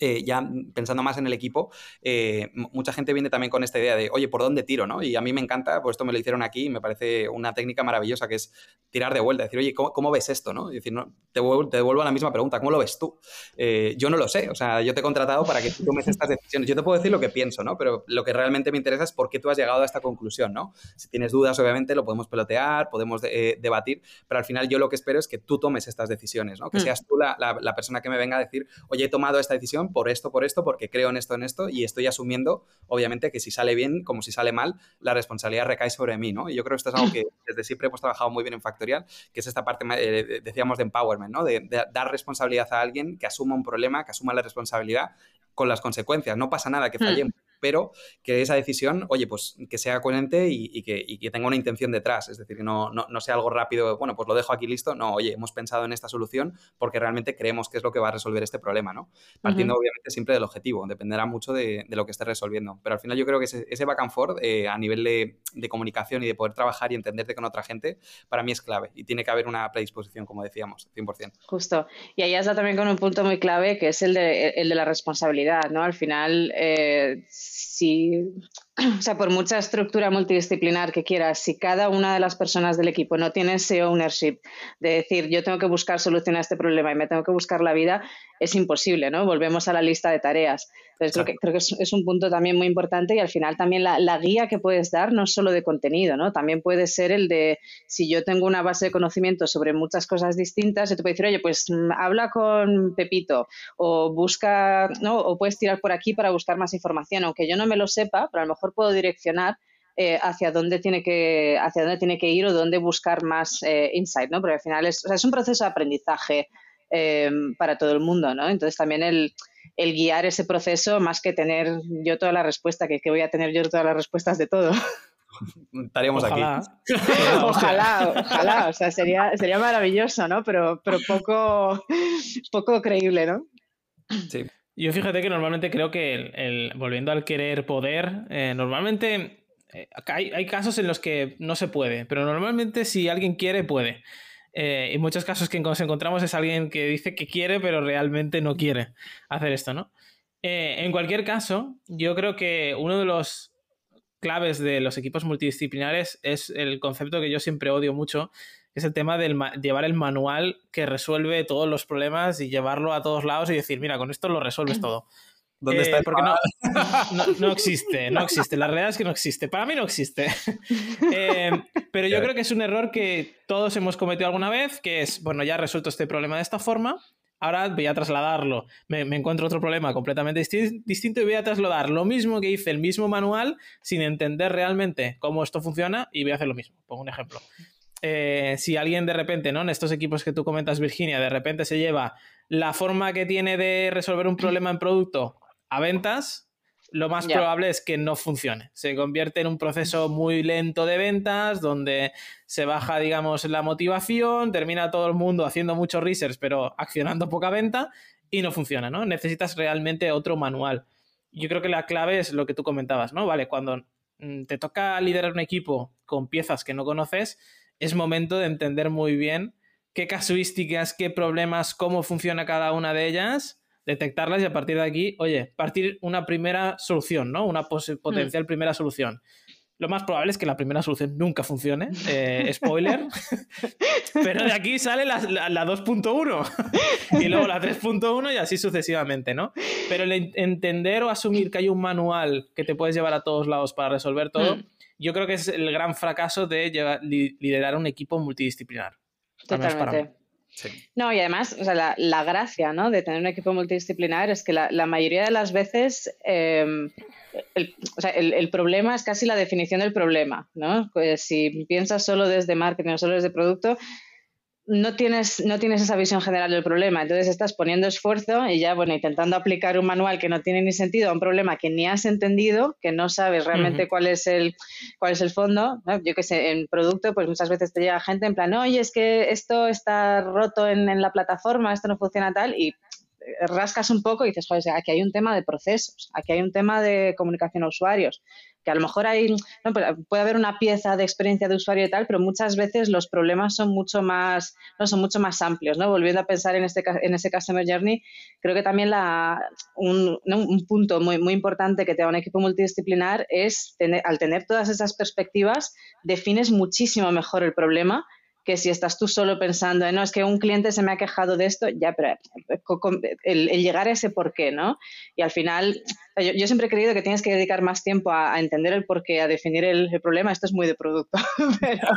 Speaker 2: eh, ya pensando más en el equipo, eh, mucha gente viene también con esta idea de, oye, ¿por dónde tiro? ¿no? Y a mí me encanta, pues esto me lo hicieron aquí y me parece una técnica maravillosa que es tirar de vuelta, decir, oye, ¿cómo, ves esto? ¿no? Y decir, no, te, devuelvo, a la misma pregunta, ¿cómo lo ves tú? Eh, yo no lo sé, o sea, yo te he contratado para que tú tomes estas decisiones. Yo te puedo decir lo que pienso, ¿no? Pero lo que realmente me interesa es por qué tú has llegado a esta conclusión, ¿no? Si tienes dudas, obviamente, lo podemos pelotear, podemos debatir, pero al final yo lo que espero es que tú tomes estas decisiones, ¿no? Que mm. seas tú la, la persona que me venga a decir, oye, he tomado esta decisión por esto, por esto, porque creo en esto, en esto, y estoy asumiendo, obviamente, que si sale bien, como si sale mal, la responsabilidad recae sobre mí, ¿no? Y yo creo que esto es algo que desde siempre hemos trabajado muy bien en Factorial, que es esta parte, eh, decíamos, de empowerment, ¿no? De, de, dar responsabilidad a alguien que asuma un problema, que asuma la responsabilidad con las consecuencias. No pasa nada que hmm. fallemos pero que esa decisión, oye, pues que sea coherente y, que, tenga una intención detrás, es decir, que no, no, sea algo rápido, bueno, pues lo dejo aquí listo, no, oye, hemos pensado en esta solución porque realmente creemos que es lo que va a resolver este problema, ¿no? Partiendo obviamente siempre del objetivo, dependerá mucho de, lo que esté resolviendo, pero al final yo creo que ese, back and forth eh, a nivel de, comunicación y de poder trabajar y entenderte con otra gente, para mí es clave. Y tiene que haber una predisposición, como decíamos, 100%.
Speaker 3: Justo, y ahí has dado también con un punto muy clave que es el de, el de la responsabilidad, ¿no? Al final... Eh, si, o sea, por mucha estructura multidisciplinar que quieras, si cada una de las personas del equipo no tiene ese ownership de decir yo tengo que buscar solución a este problema y me tengo que buscar la vida, es imposible, ¿no? Volvemos a la lista de tareas. Entonces, creo que, creo que es, un punto también muy importante y al final también la, guía que puedes dar no es solo de contenido, ¿no? También puede ser el de, si yo tengo una base de conocimiento sobre muchas cosas distintas, yo te puedo decir, oye, pues mm, habla con Pepito o busca, ¿no? O puedes tirar por aquí para buscar más información, aunque yo no me lo sepa, pero a lo mejor puedo direccionar eh, hacia dónde tiene que hacia dónde tiene que ir o dónde buscar más eh, insight, ¿no? Porque al final es, es un proceso de aprendizaje eh, para todo el mundo, ¿no? Entonces también el, guiar ese proceso, más que tener yo toda la respuesta, que, que voy a tener yo todas las respuestas de todo.
Speaker 2: Estaríamos aquí.
Speaker 3: ojalá, ojalá, o sea, sería, sería maravilloso, ¿no? Pero, pero poco, poco creíble, ¿no?
Speaker 1: Sí. Yo fíjate que normalmente creo que, el, volviendo al querer poder, eh, normalmente eh, hay, hay, casos en los que no se puede, pero normalmente si alguien quiere, puede. Eh, en muchos casos que nos encontramos es alguien que dice que quiere, pero realmente no quiere hacer esto, ¿no? Eh, en cualquier caso, yo creo que uno de los claves de los equipos multidisciplinares es el concepto que yo siempre odio mucho, es el tema de llevar el manual que resuelve todos los problemas y llevarlo a todos lados y decir, mira, con esto lo resuelves todo.
Speaker 2: ¿Dónde está? Eh,
Speaker 1: porque no, existe, no existe. La realidad es que no existe. Para mí no existe. Eh, pero yo creo que es un error que todos hemos cometido alguna vez, que es, bueno, ya he resuelto este problema de esta forma, ahora voy a trasladarlo. Me, encuentro otro problema completamente distinto y voy a trasladar lo mismo que hice el mismo manual sin entender realmente cómo esto funciona y voy a hacer lo mismo. Pongo un ejemplo. Eh, si alguien de repente, ¿no? En estos equipos que tú comentas, Virginia, de repente se lleva la forma que tiene de resolver un problema en producto a ventas, lo más probable es que no funcione. Se convierte en un proceso muy lento de ventas, donde se baja, digamos, la motivación, termina todo el mundo haciendo muchos research, pero accionando poca venta, y no funciona, ¿no? Necesitas realmente otro manual. Yo creo que la clave es lo que tú comentabas, ¿no? Vale, cuando mm, te toca liderar un equipo con piezas que no conoces, es momento de entender muy bien qué casuísticas, qué problemas, cómo funciona cada una de ellas, detectarlas y a partir de aquí, oye, partir una primera solución, ¿no? Una hmm. potencial primera solución. Lo más probable es que la primera solución nunca funcione, eh, spoiler, pero de aquí sale la, la, 2.1 y luego la 3.1 y así sucesivamente, ¿no? Pero el entender o asumir que hay un manual que te puedes llevar a todos lados para resolver todo, hmm. Yo creo que es el gran fracaso de liderar un equipo multidisciplinar.
Speaker 3: Totalmente. No, y además, o sea, la, gracia ¿no? de tener un equipo multidisciplinar es que la, mayoría de las veces em, el, o sea, el, problema es casi la definición del problema. ¿no? Pues si piensas solo desde marketing o solo desde producto, no tienes, no tienes esa visión general del problema. Entonces estás poniendo esfuerzo y ya, bueno, intentando aplicar un manual que no tiene ni sentido a un problema que ni has entendido, que no sabes realmente cuál, es el, cuál es el fondo. Yo que sé, en producto, pues muchas veces te llega gente en plan, oye, es que esto está roto en, en la plataforma, esto no funciona tal, y rascas un poco y dices, joder, aquí hay un tema de procesos, aquí hay un tema de comunicación a usuarios, que a lo mejor hay, puede haber una pieza de experiencia de usuario y tal, pero muchas veces los problemas son mucho más, no son mucho más amplios, ¿no? Volviendo a pensar en este en ese customer journey, creo que también la, un, un punto muy, muy importante que te da un equipo multidisciplinar es tener, al tener todas esas perspectivas, defines muchísimo mejor el problema que si estás tú solo pensando, no, es que un cliente se me ha quejado de esto, ya, pero el, llegar a ese por qué, ¿no? Y al final, yo, siempre he creído que tienes que dedicar más tiempo a, entender el por qué, a definir el, el, problema. Esto es muy de producto, pero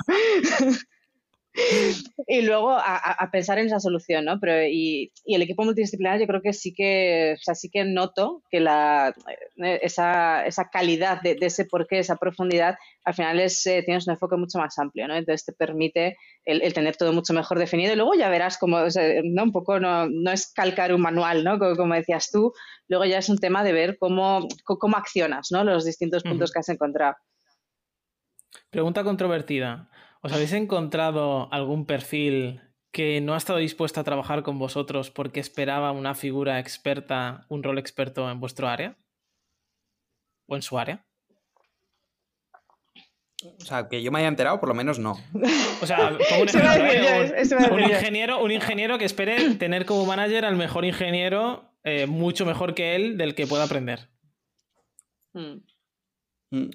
Speaker 3: y luego a, pensar en esa solución, ¿no? Pero y, el equipo multidisciplinar yo creo que sí que, o sea, sí que noto que la, eh, esa, esa calidad de, ese porqué, esa profundidad, al final es, eh, tienes un enfoque mucho más amplio, ¿no? Entonces te permite el, tener todo mucho mejor definido y luego ya verás como, ¿no? Un poco no, no, es calcar un manual, ¿no? Como, decías tú, luego ya es un tema de ver cómo, cómo accionas, ¿no? Los distintos puntos que has encontrado.
Speaker 1: Pregunta controvertida. ¿Os habéis encontrado algún perfil que no ha estado dispuesto a trabajar con vosotros porque esperaba una figura experta, un rol experto en vuestro área? ¿O en su área?
Speaker 2: O sea, que yo me haya enterado, por lo menos no.
Speaker 1: O sea, un ejemplo. un, ingeniero, un ingeniero que espere tener como manager al mejor ingeniero, eh, mucho mejor que él, del que pueda aprender.
Speaker 3: Hmm.
Speaker 2: Mm,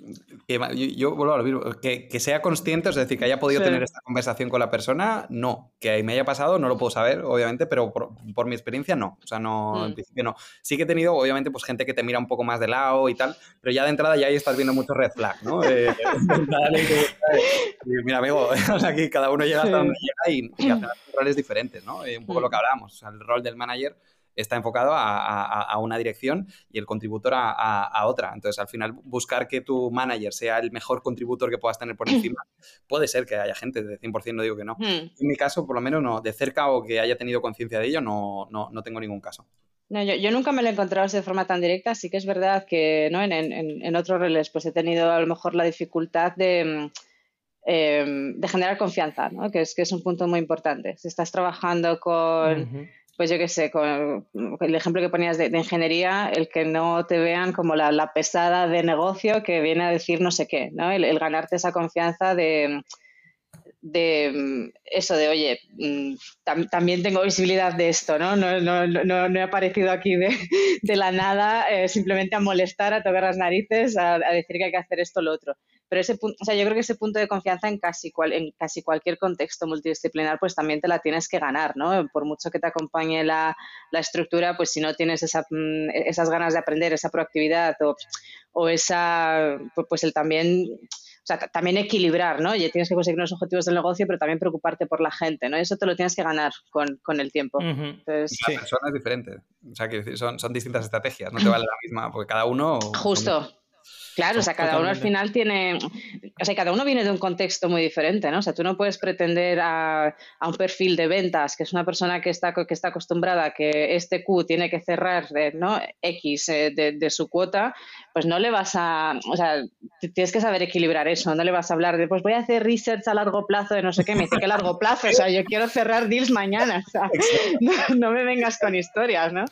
Speaker 2: yo, vuelvo a lo mismo, que, sea consciente, es decir, que haya podido tener esta conversación con la persona, no. Que me haya pasado, no lo puedo saber, obviamente, pero por, mi experiencia no. O sea, no, en mm. principio no. Sí que he tenido, obviamente, pues gente que te mira un poco más de lado y tal, pero ya de entrada ya ahí estás viendo mucho red flag, ¿no? mira, amigo, aquí cada uno llega hasta donde llega y, y hace roles diferentes, ¿no? un poco lo mm. que hablábamos, o sea, el rol del manager está enfocado a, una dirección y el contributor a, otra. Entonces, al final, buscar que tu manager sea el mejor contributor que puedas tener por encima, puede ser que haya gente, de 100% no digo que no. Hmm. En mi caso, por lo menos, no, de cerca o que haya tenido conciencia de ello, no, no, no, tengo ningún caso.
Speaker 3: No, yo, nunca me lo he encontrado de forma tan directa, sí que es verdad que ¿no? en, en, otros roles pues he tenido a lo mejor la dificultad de, em, de generar confianza, ¿no? que, es, que es un punto muy importante. Si estás trabajando con pues yo qué sé, con el ejemplo que ponías de, ingeniería, el que no te vean como la, pesada de negocio que viene a decir no sé qué, ¿no? El, ganarte esa confianza de, de eso de, oye, mm, también tengo visibilidad de esto, ¿no? No, no, no, no he aparecido aquí de, de la nada eh, simplemente a molestar, a tocar las narices, a, a decir que hay que hacer esto o lo otro. Pero ese punto, o sea, yo creo que ese punto de confianza en casi, cual, en casi cualquier contexto multidisciplinar, pues también te la tienes que ganar, ¿no? Por mucho que te acompañe la, la estructura, pues si no tienes esa, mm, esas ganas de aprender, esa proactividad o, o esa, pues, pues el también o sea, también equilibrar, ¿no? Y tienes que conseguir unos objetivos del negocio, pero también preocuparte por la gente, ¿no? Eso te lo tienes que ganar con, con el tiempo.
Speaker 2: Entonces, Cada persona es diferente. O sea, que son, son distintas estrategias, no te vale la misma, porque cada uno...
Speaker 3: Justo. Claro, o sea, cada uno al final tiene, o sea, cada uno viene de un contexto muy diferente, ¿no? O sea, tú no puedes pretender a, un perfil de ventas, que es una persona que está, que está acostumbrada a que este Q tiene que cerrar, ¿no? X eh, de, su cuota, pues no le vas a, o sea, tienes que saber equilibrar eso, no le vas a hablar de, pues voy a hacer research a largo plazo de no sé qué, me dice que largo plazo, o sea, yo quiero cerrar deals mañana, o sea, no me vengas con historias, ¿no?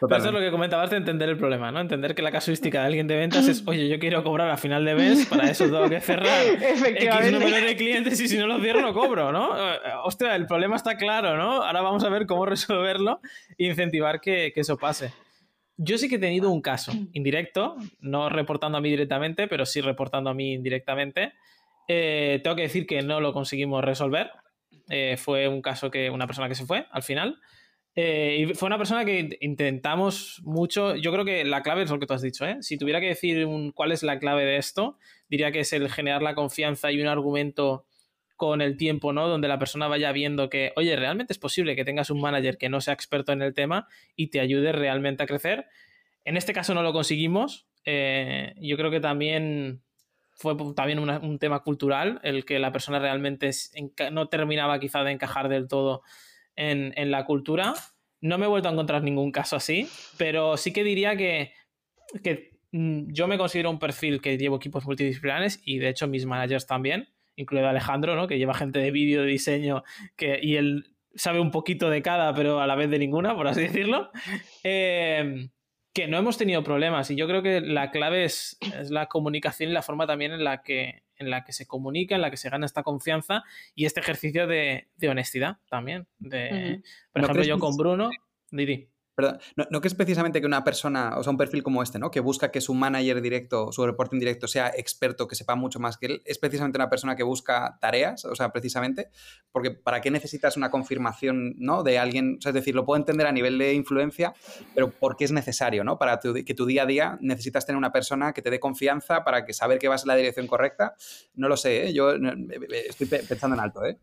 Speaker 1: Eso es lo que comentabas de entender el problema, ¿no? Entender que la casuística de alguien de ventas es, oye, yo quiero cobrar a final de mes, para eso tengo que cerrar X número de clientes y si no lo cierro no cobro, ¿no? Eh, hostia, el problema está claro, ¿no? Ahora vamos a ver cómo resolverlo e incentivar que, eso pase. Yo sí que he tenido un caso indirecto, no reportando a mí directamente, pero sí reportando a mí indirectamente. Eh, tengo que decir que no lo conseguimos resolver. Eh, fue un caso que una persona que se fue al final. Eh, y fue una persona que intentamos mucho. Yo creo que la clave es lo que tú has dicho. ¿eh? Si tuviera que decir cuál es la clave de esto, diría que es el generar la confianza y un argumento con el tiempo, ¿no? Donde la persona vaya viendo que, oye, realmente es posible que tengas un manager que no sea experto en el tema y te ayude realmente a crecer. En este caso no lo conseguimos. Eh, yo creo que también fue también un tema cultural, el que la persona realmente no terminaba quizá de encajar del todo en, la cultura. No me he vuelto a encontrar ningún caso así, pero sí que diría que, mm, yo me considero un perfil que llevo equipos multidisciplinares y de hecho mis managers también, incluido Alejandro, ¿no? que lleva gente de vídeo, de diseño, que, y él sabe un poquito de cada, pero a la vez de ninguna, por así decirlo. Eh, que no hemos tenido problemas y yo creo que la clave es, es, la comunicación y la forma también en la, que, en la que se comunica, en la que se gana esta confianza y este ejercicio de, de honestidad también. De, Por ejemplo, yo con Bruno, Didi.
Speaker 2: Perdón, no, que es precisamente que una persona, o sea, un perfil como este, ¿no? Que busca que su manager directo, su reporting directo sea experto, que sepa mucho más que él, es precisamente una persona que busca tareas, o sea, precisamente, porque ¿para qué necesitas una confirmación, ¿no? De alguien, o sea, es decir, lo puedo entender a nivel de influencia, pero ¿por qué es necesario, ¿no? Para que tu día a día necesitas tener una persona que te dé confianza para que saber que vas en la dirección correcta. No lo sé, ¿eh? yo estoy pensando en alto, ¿eh?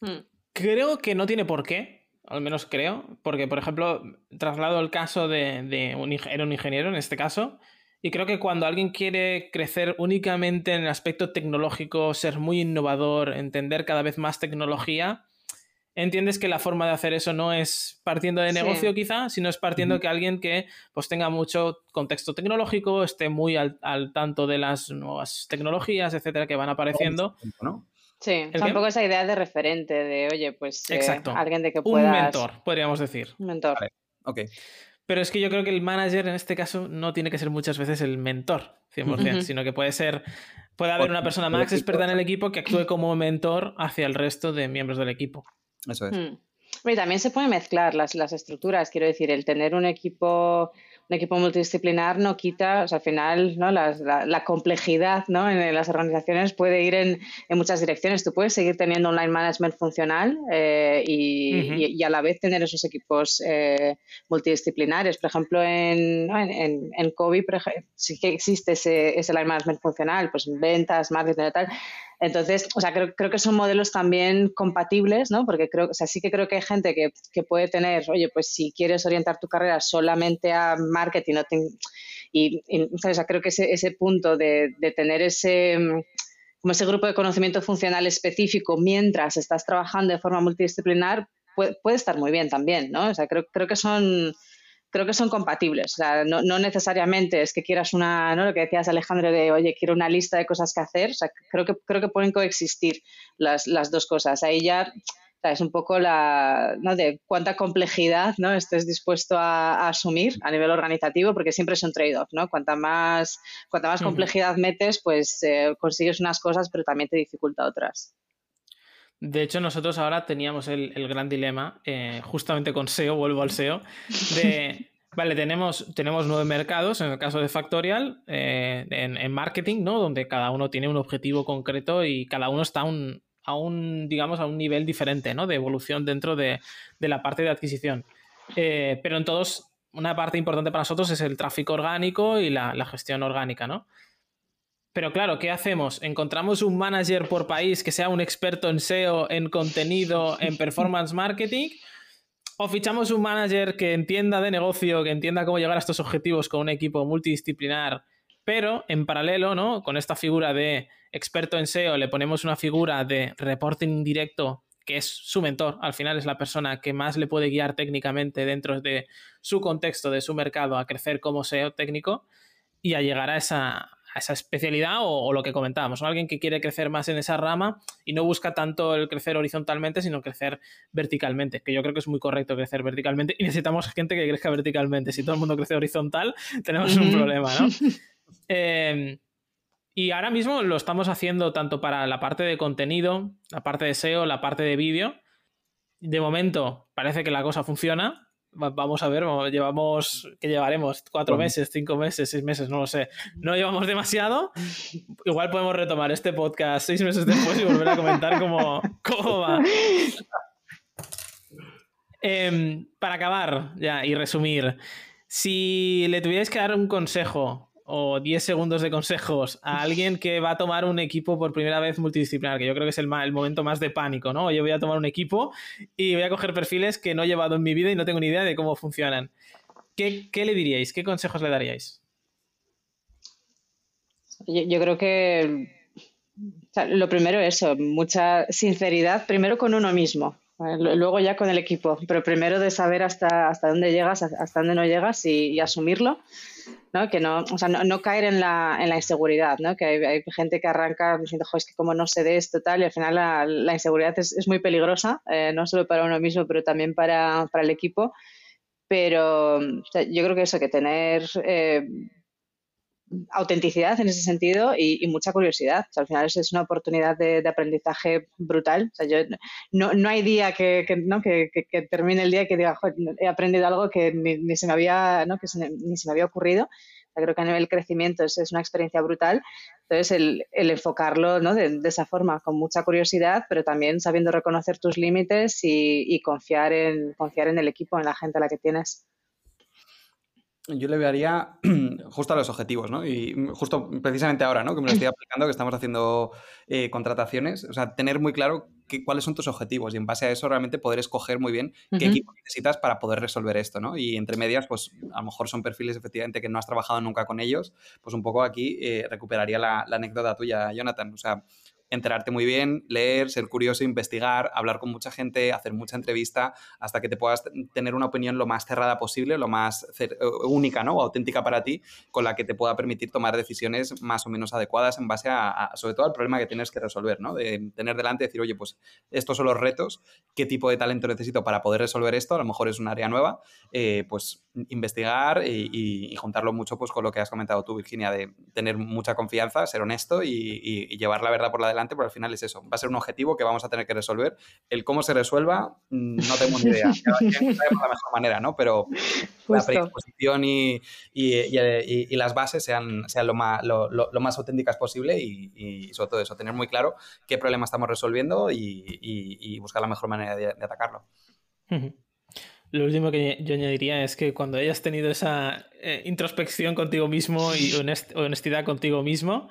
Speaker 1: Hmm. Creo que no tiene por qué, al menos creo, porque por ejemplo, traslado el caso de, un, era un ingeniero en este caso, y creo que cuando alguien quiere crecer únicamente en el aspecto tecnológico, ser muy innovador, entender cada vez más tecnología, entiendes que la forma de hacer eso no es partiendo de negocio quizá, sino es partiendo de que alguien que pues tenga mucho contexto tecnológico, esté muy al, al, tanto de las nuevas tecnologías, etcétera, que van apareciendo. ¿no?
Speaker 3: Sí, tampoco esa idea de referente, de oye, pues
Speaker 1: eh, alguien de que puedas... Un mentor, podríamos decir.
Speaker 3: Un mentor.
Speaker 2: ok.
Speaker 1: Pero es que yo creo que el manager en este caso no tiene que ser muchas veces el mentor, 100%, sino que puede ser, puede haber una persona más experta en el equipo que actúe como mentor hacia el resto de miembros del equipo.
Speaker 2: Eso es. Hmm.
Speaker 3: Y también se pueden mezclar las, las estructuras, quiero decir, el tener un equipo un equipo multidisciplinar no quita, o sea, al final, ¿no? La, la, complejidad ¿no? en las organizaciones puede ir en, en, muchas direcciones. Tú puedes seguir teniendo online management funcional eh, y, y, a la vez tener esos equipos eh, multidisciplinares. Por ejemplo, en, en, en COVID sí que existe ese, ese line management funcional, pues ventas, marketing y tal entonces, o sea, creo, creo, que son modelos también compatibles, ¿no? Porque creo, o sea, sí que creo que hay gente que, que puede tener, oye, pues si quieres orientar tu carrera solamente a marketing y, o sea, creo que ese, ese punto de, de tener ese como ese grupo de conocimiento funcional específico mientras estás trabajando de forma multidisciplinar puede, puede estar muy bien también, ¿no? O sea, creo, creo que son creo que son compatibles. O sea, no, no, necesariamente es que quieras una, ¿no? Lo que decías Alejandro de, oye, quiero una lista de cosas que hacer. O sea, creo que, creo que pueden coexistir las, las dos cosas. Ahí ya es un poco la, ¿no? de cuánta complejidad ¿no? estés dispuesto a, asumir a nivel organizativo, porque siempre es un trade-off, ¿no? Cuanta más, cuanta más complejidad metes, pues eh, consigues unas cosas, pero también te dificulta otras.
Speaker 1: De hecho, nosotros ahora teníamos el, gran dilema, eh, justamente con SEO, vuelvo al SEO, de, vale, tenemos, tenemos nueve mercados, en el caso de Factorial, eh, en, marketing, ¿no? Donde cada uno tiene un objetivo concreto y cada uno está a un, digamos, a un nivel diferente, ¿no? De evolución dentro de, la parte de adquisición. Eh, pero en todos, una parte importante para nosotros es el tráfico orgánico y la, la gestión orgánica, ¿no? Pero claro, ¿qué hacemos? ¿Encontramos un manager por país que sea un experto en SEO, en contenido, en performance marketing? ¿O fichamos un manager que entienda de negocio, que entienda cómo llegar a estos objetivos con un equipo multidisciplinar, pero en paralelo, ¿no? Con esta figura de experto en SEO le ponemos una figura de reporting directo que es su mentor, al final es la persona que más le puede guiar técnicamente dentro de su contexto, de su mercado, a crecer como SEO técnico y a llegar a esa, esa especialidad o, lo que comentábamos, alguien que quiere crecer más en esa rama y no busca tanto el crecer horizontalmente, sino crecer verticalmente, que yo creo que es muy correcto crecer verticalmente y necesitamos gente que crezca verticalmente. Si todo el mundo crece horizontal, tenemos un problema, ¿no? Eh, y ahora mismo lo estamos haciendo tanto para la parte de contenido, la parte de SEO, la parte de vídeo. De momento parece que la cosa funciona. Vamos a ver, llevamos, ¿qué llevaremos? ¿Cuatro meses, cinco meses, seis meses? No lo sé. No llevamos demasiado. Igual podemos retomar este podcast seis meses después y volver a comentar cómo, cómo va. Em, para acabar ya y resumir, si le tuvierais que dar un consejo o 10 segundos de consejos a alguien que va a tomar un equipo por primera vez multidisciplinar, que yo creo que es el, momento más de pánico, ¿no? Yo voy a tomar un equipo y voy a coger perfiles que no he llevado en mi vida y no tengo ni idea de cómo funcionan. ¿Qué, le diríais? ¿Qué consejos le daríais?
Speaker 3: Yo, creo que lo primero es eso, mucha sinceridad, primero con uno mismo, luego ya con el equipo, pero primero de saber hasta, hasta dónde llegas, hasta dónde no llegas y asumirlo. ¿no? Que no, o sea, no, caer en la, en la inseguridad, ¿no? Que hay, gente que arranca diciendo, es que como no sé de esto, tal, y al final la, la inseguridad es, es, muy peligrosa, eh, no solo para uno mismo, pero también para, para el equipo. Pero yo creo que eso, que tener eh, autenticidad en ese sentido y, mucha curiosidad. al final es, una oportunidad de, aprendizaje brutal. yo, no, no, hay día que, ¿no? que, termine el día que diga, he aprendido algo que ni, se me había, ¿no? que ni se me había ocurrido. creo que a nivel crecimiento es, es una experiencia brutal. Entonces, el, el enfocarlo ¿no? de, esa forma, con mucha curiosidad, pero también sabiendo reconocer tus límites y, y confiar, en, confiar en el equipo, en la gente a la que tienes
Speaker 2: yo le vería justo a los objetivos, ¿no? Y justo precisamente ahora, ¿no? Que me lo estoy aplicando, que estamos haciendo eh, contrataciones, o sea, tener muy claro cuáles son tus objetivos y en base a eso realmente poder escoger muy bien qué equipo necesitas para poder resolver esto, ¿no? Y entre medias, pues a lo mejor son perfiles efectivamente que no has trabajado nunca con ellos, pues un poco aquí eh, recuperaría la, la anécdota tuya, Jonathan. O sea, enterarte muy bien, leer, ser curioso, investigar, hablar con mucha gente, hacer mucha entrevista, hasta que te puedas tener una opinión lo más cerrada posible, lo más eh, única, ¿no? O auténtica para ti, con la que te pueda permitir tomar decisiones más o menos adecuadas en base a, sobre todo al problema que tienes que resolver, ¿no? De tener delante y decir, oye, pues estos son los retos, qué tipo de talento necesito para poder resolver esto, a lo mejor es un área nueva, eh, pues investigar y, juntarlo mucho pues con lo que has comentado tú, Virginia, de tener mucha confianza, ser honesto y, llevar la verdad por la delante, pero al final es eso, va a ser un objetivo que vamos a tener que resolver. El cómo se resuelva, mm, no tengo ni idea, no sabemos la mejor manera, ¿no? Pero la predisposición y, las bases sean, sean lo, más, lo, más auténticas posible y, sobre todo eso, tener muy claro qué problema estamos resolviendo y, buscar la mejor manera de, atacarlo.
Speaker 1: Lo último que yo añadiría es que cuando hayas tenido esa eh, introspección contigo mismo y honestidad contigo mismo,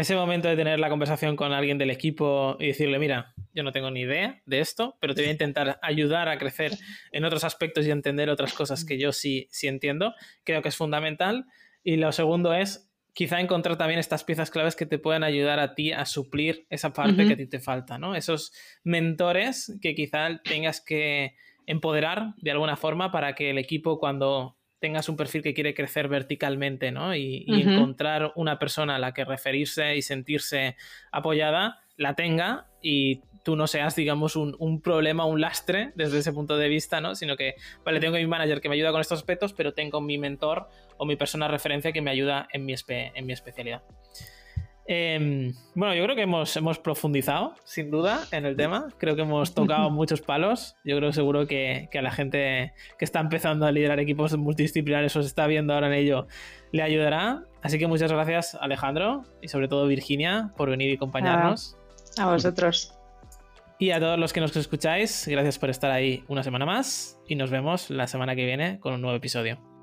Speaker 1: ese momento de tener la conversación con alguien del equipo y decirle, mira, yo no tengo ni idea de esto, pero te voy a intentar ayudar a crecer en otros aspectos y entender otras cosas que yo sí, sí entiendo, creo que es fundamental. Y lo segundo es quizá encontrar también estas piezas claves que te puedan ayudar a ti a suplir esa parte que a ti te falta, ¿no? Esos mentores que quizá tengas que empoderar de alguna forma para que el equipo cuando tengas un perfil que quiere crecer verticalmente, ¿no? Y, encontrar una persona a la que referirse y sentirse apoyada, la tenga y tú no seas, digamos, un, problema, un lastre desde ese punto de vista, ¿no? Sino que, vale, tengo mi manager que me ayuda con estos aspectos, pero tengo mi mentor o mi persona de referencia que me ayuda en mi, en mi especialidad. Em, bueno, yo creo que hemos, hemos profundizado, sin duda, en el tema. Creo que hemos tocado muchos palos. Yo creo seguro que, a la gente que está empezando a liderar equipos multidisciplinares o se está viendo ahora en ello, le ayudará. Así que muchas gracias, Alejandro, y sobre todo Virginia, por venir y acompañarnos.
Speaker 3: a vosotros.
Speaker 1: Y a todos los que nos escucháis, gracias por estar ahí una semana más y nos vemos la semana que viene con un nuevo episodio.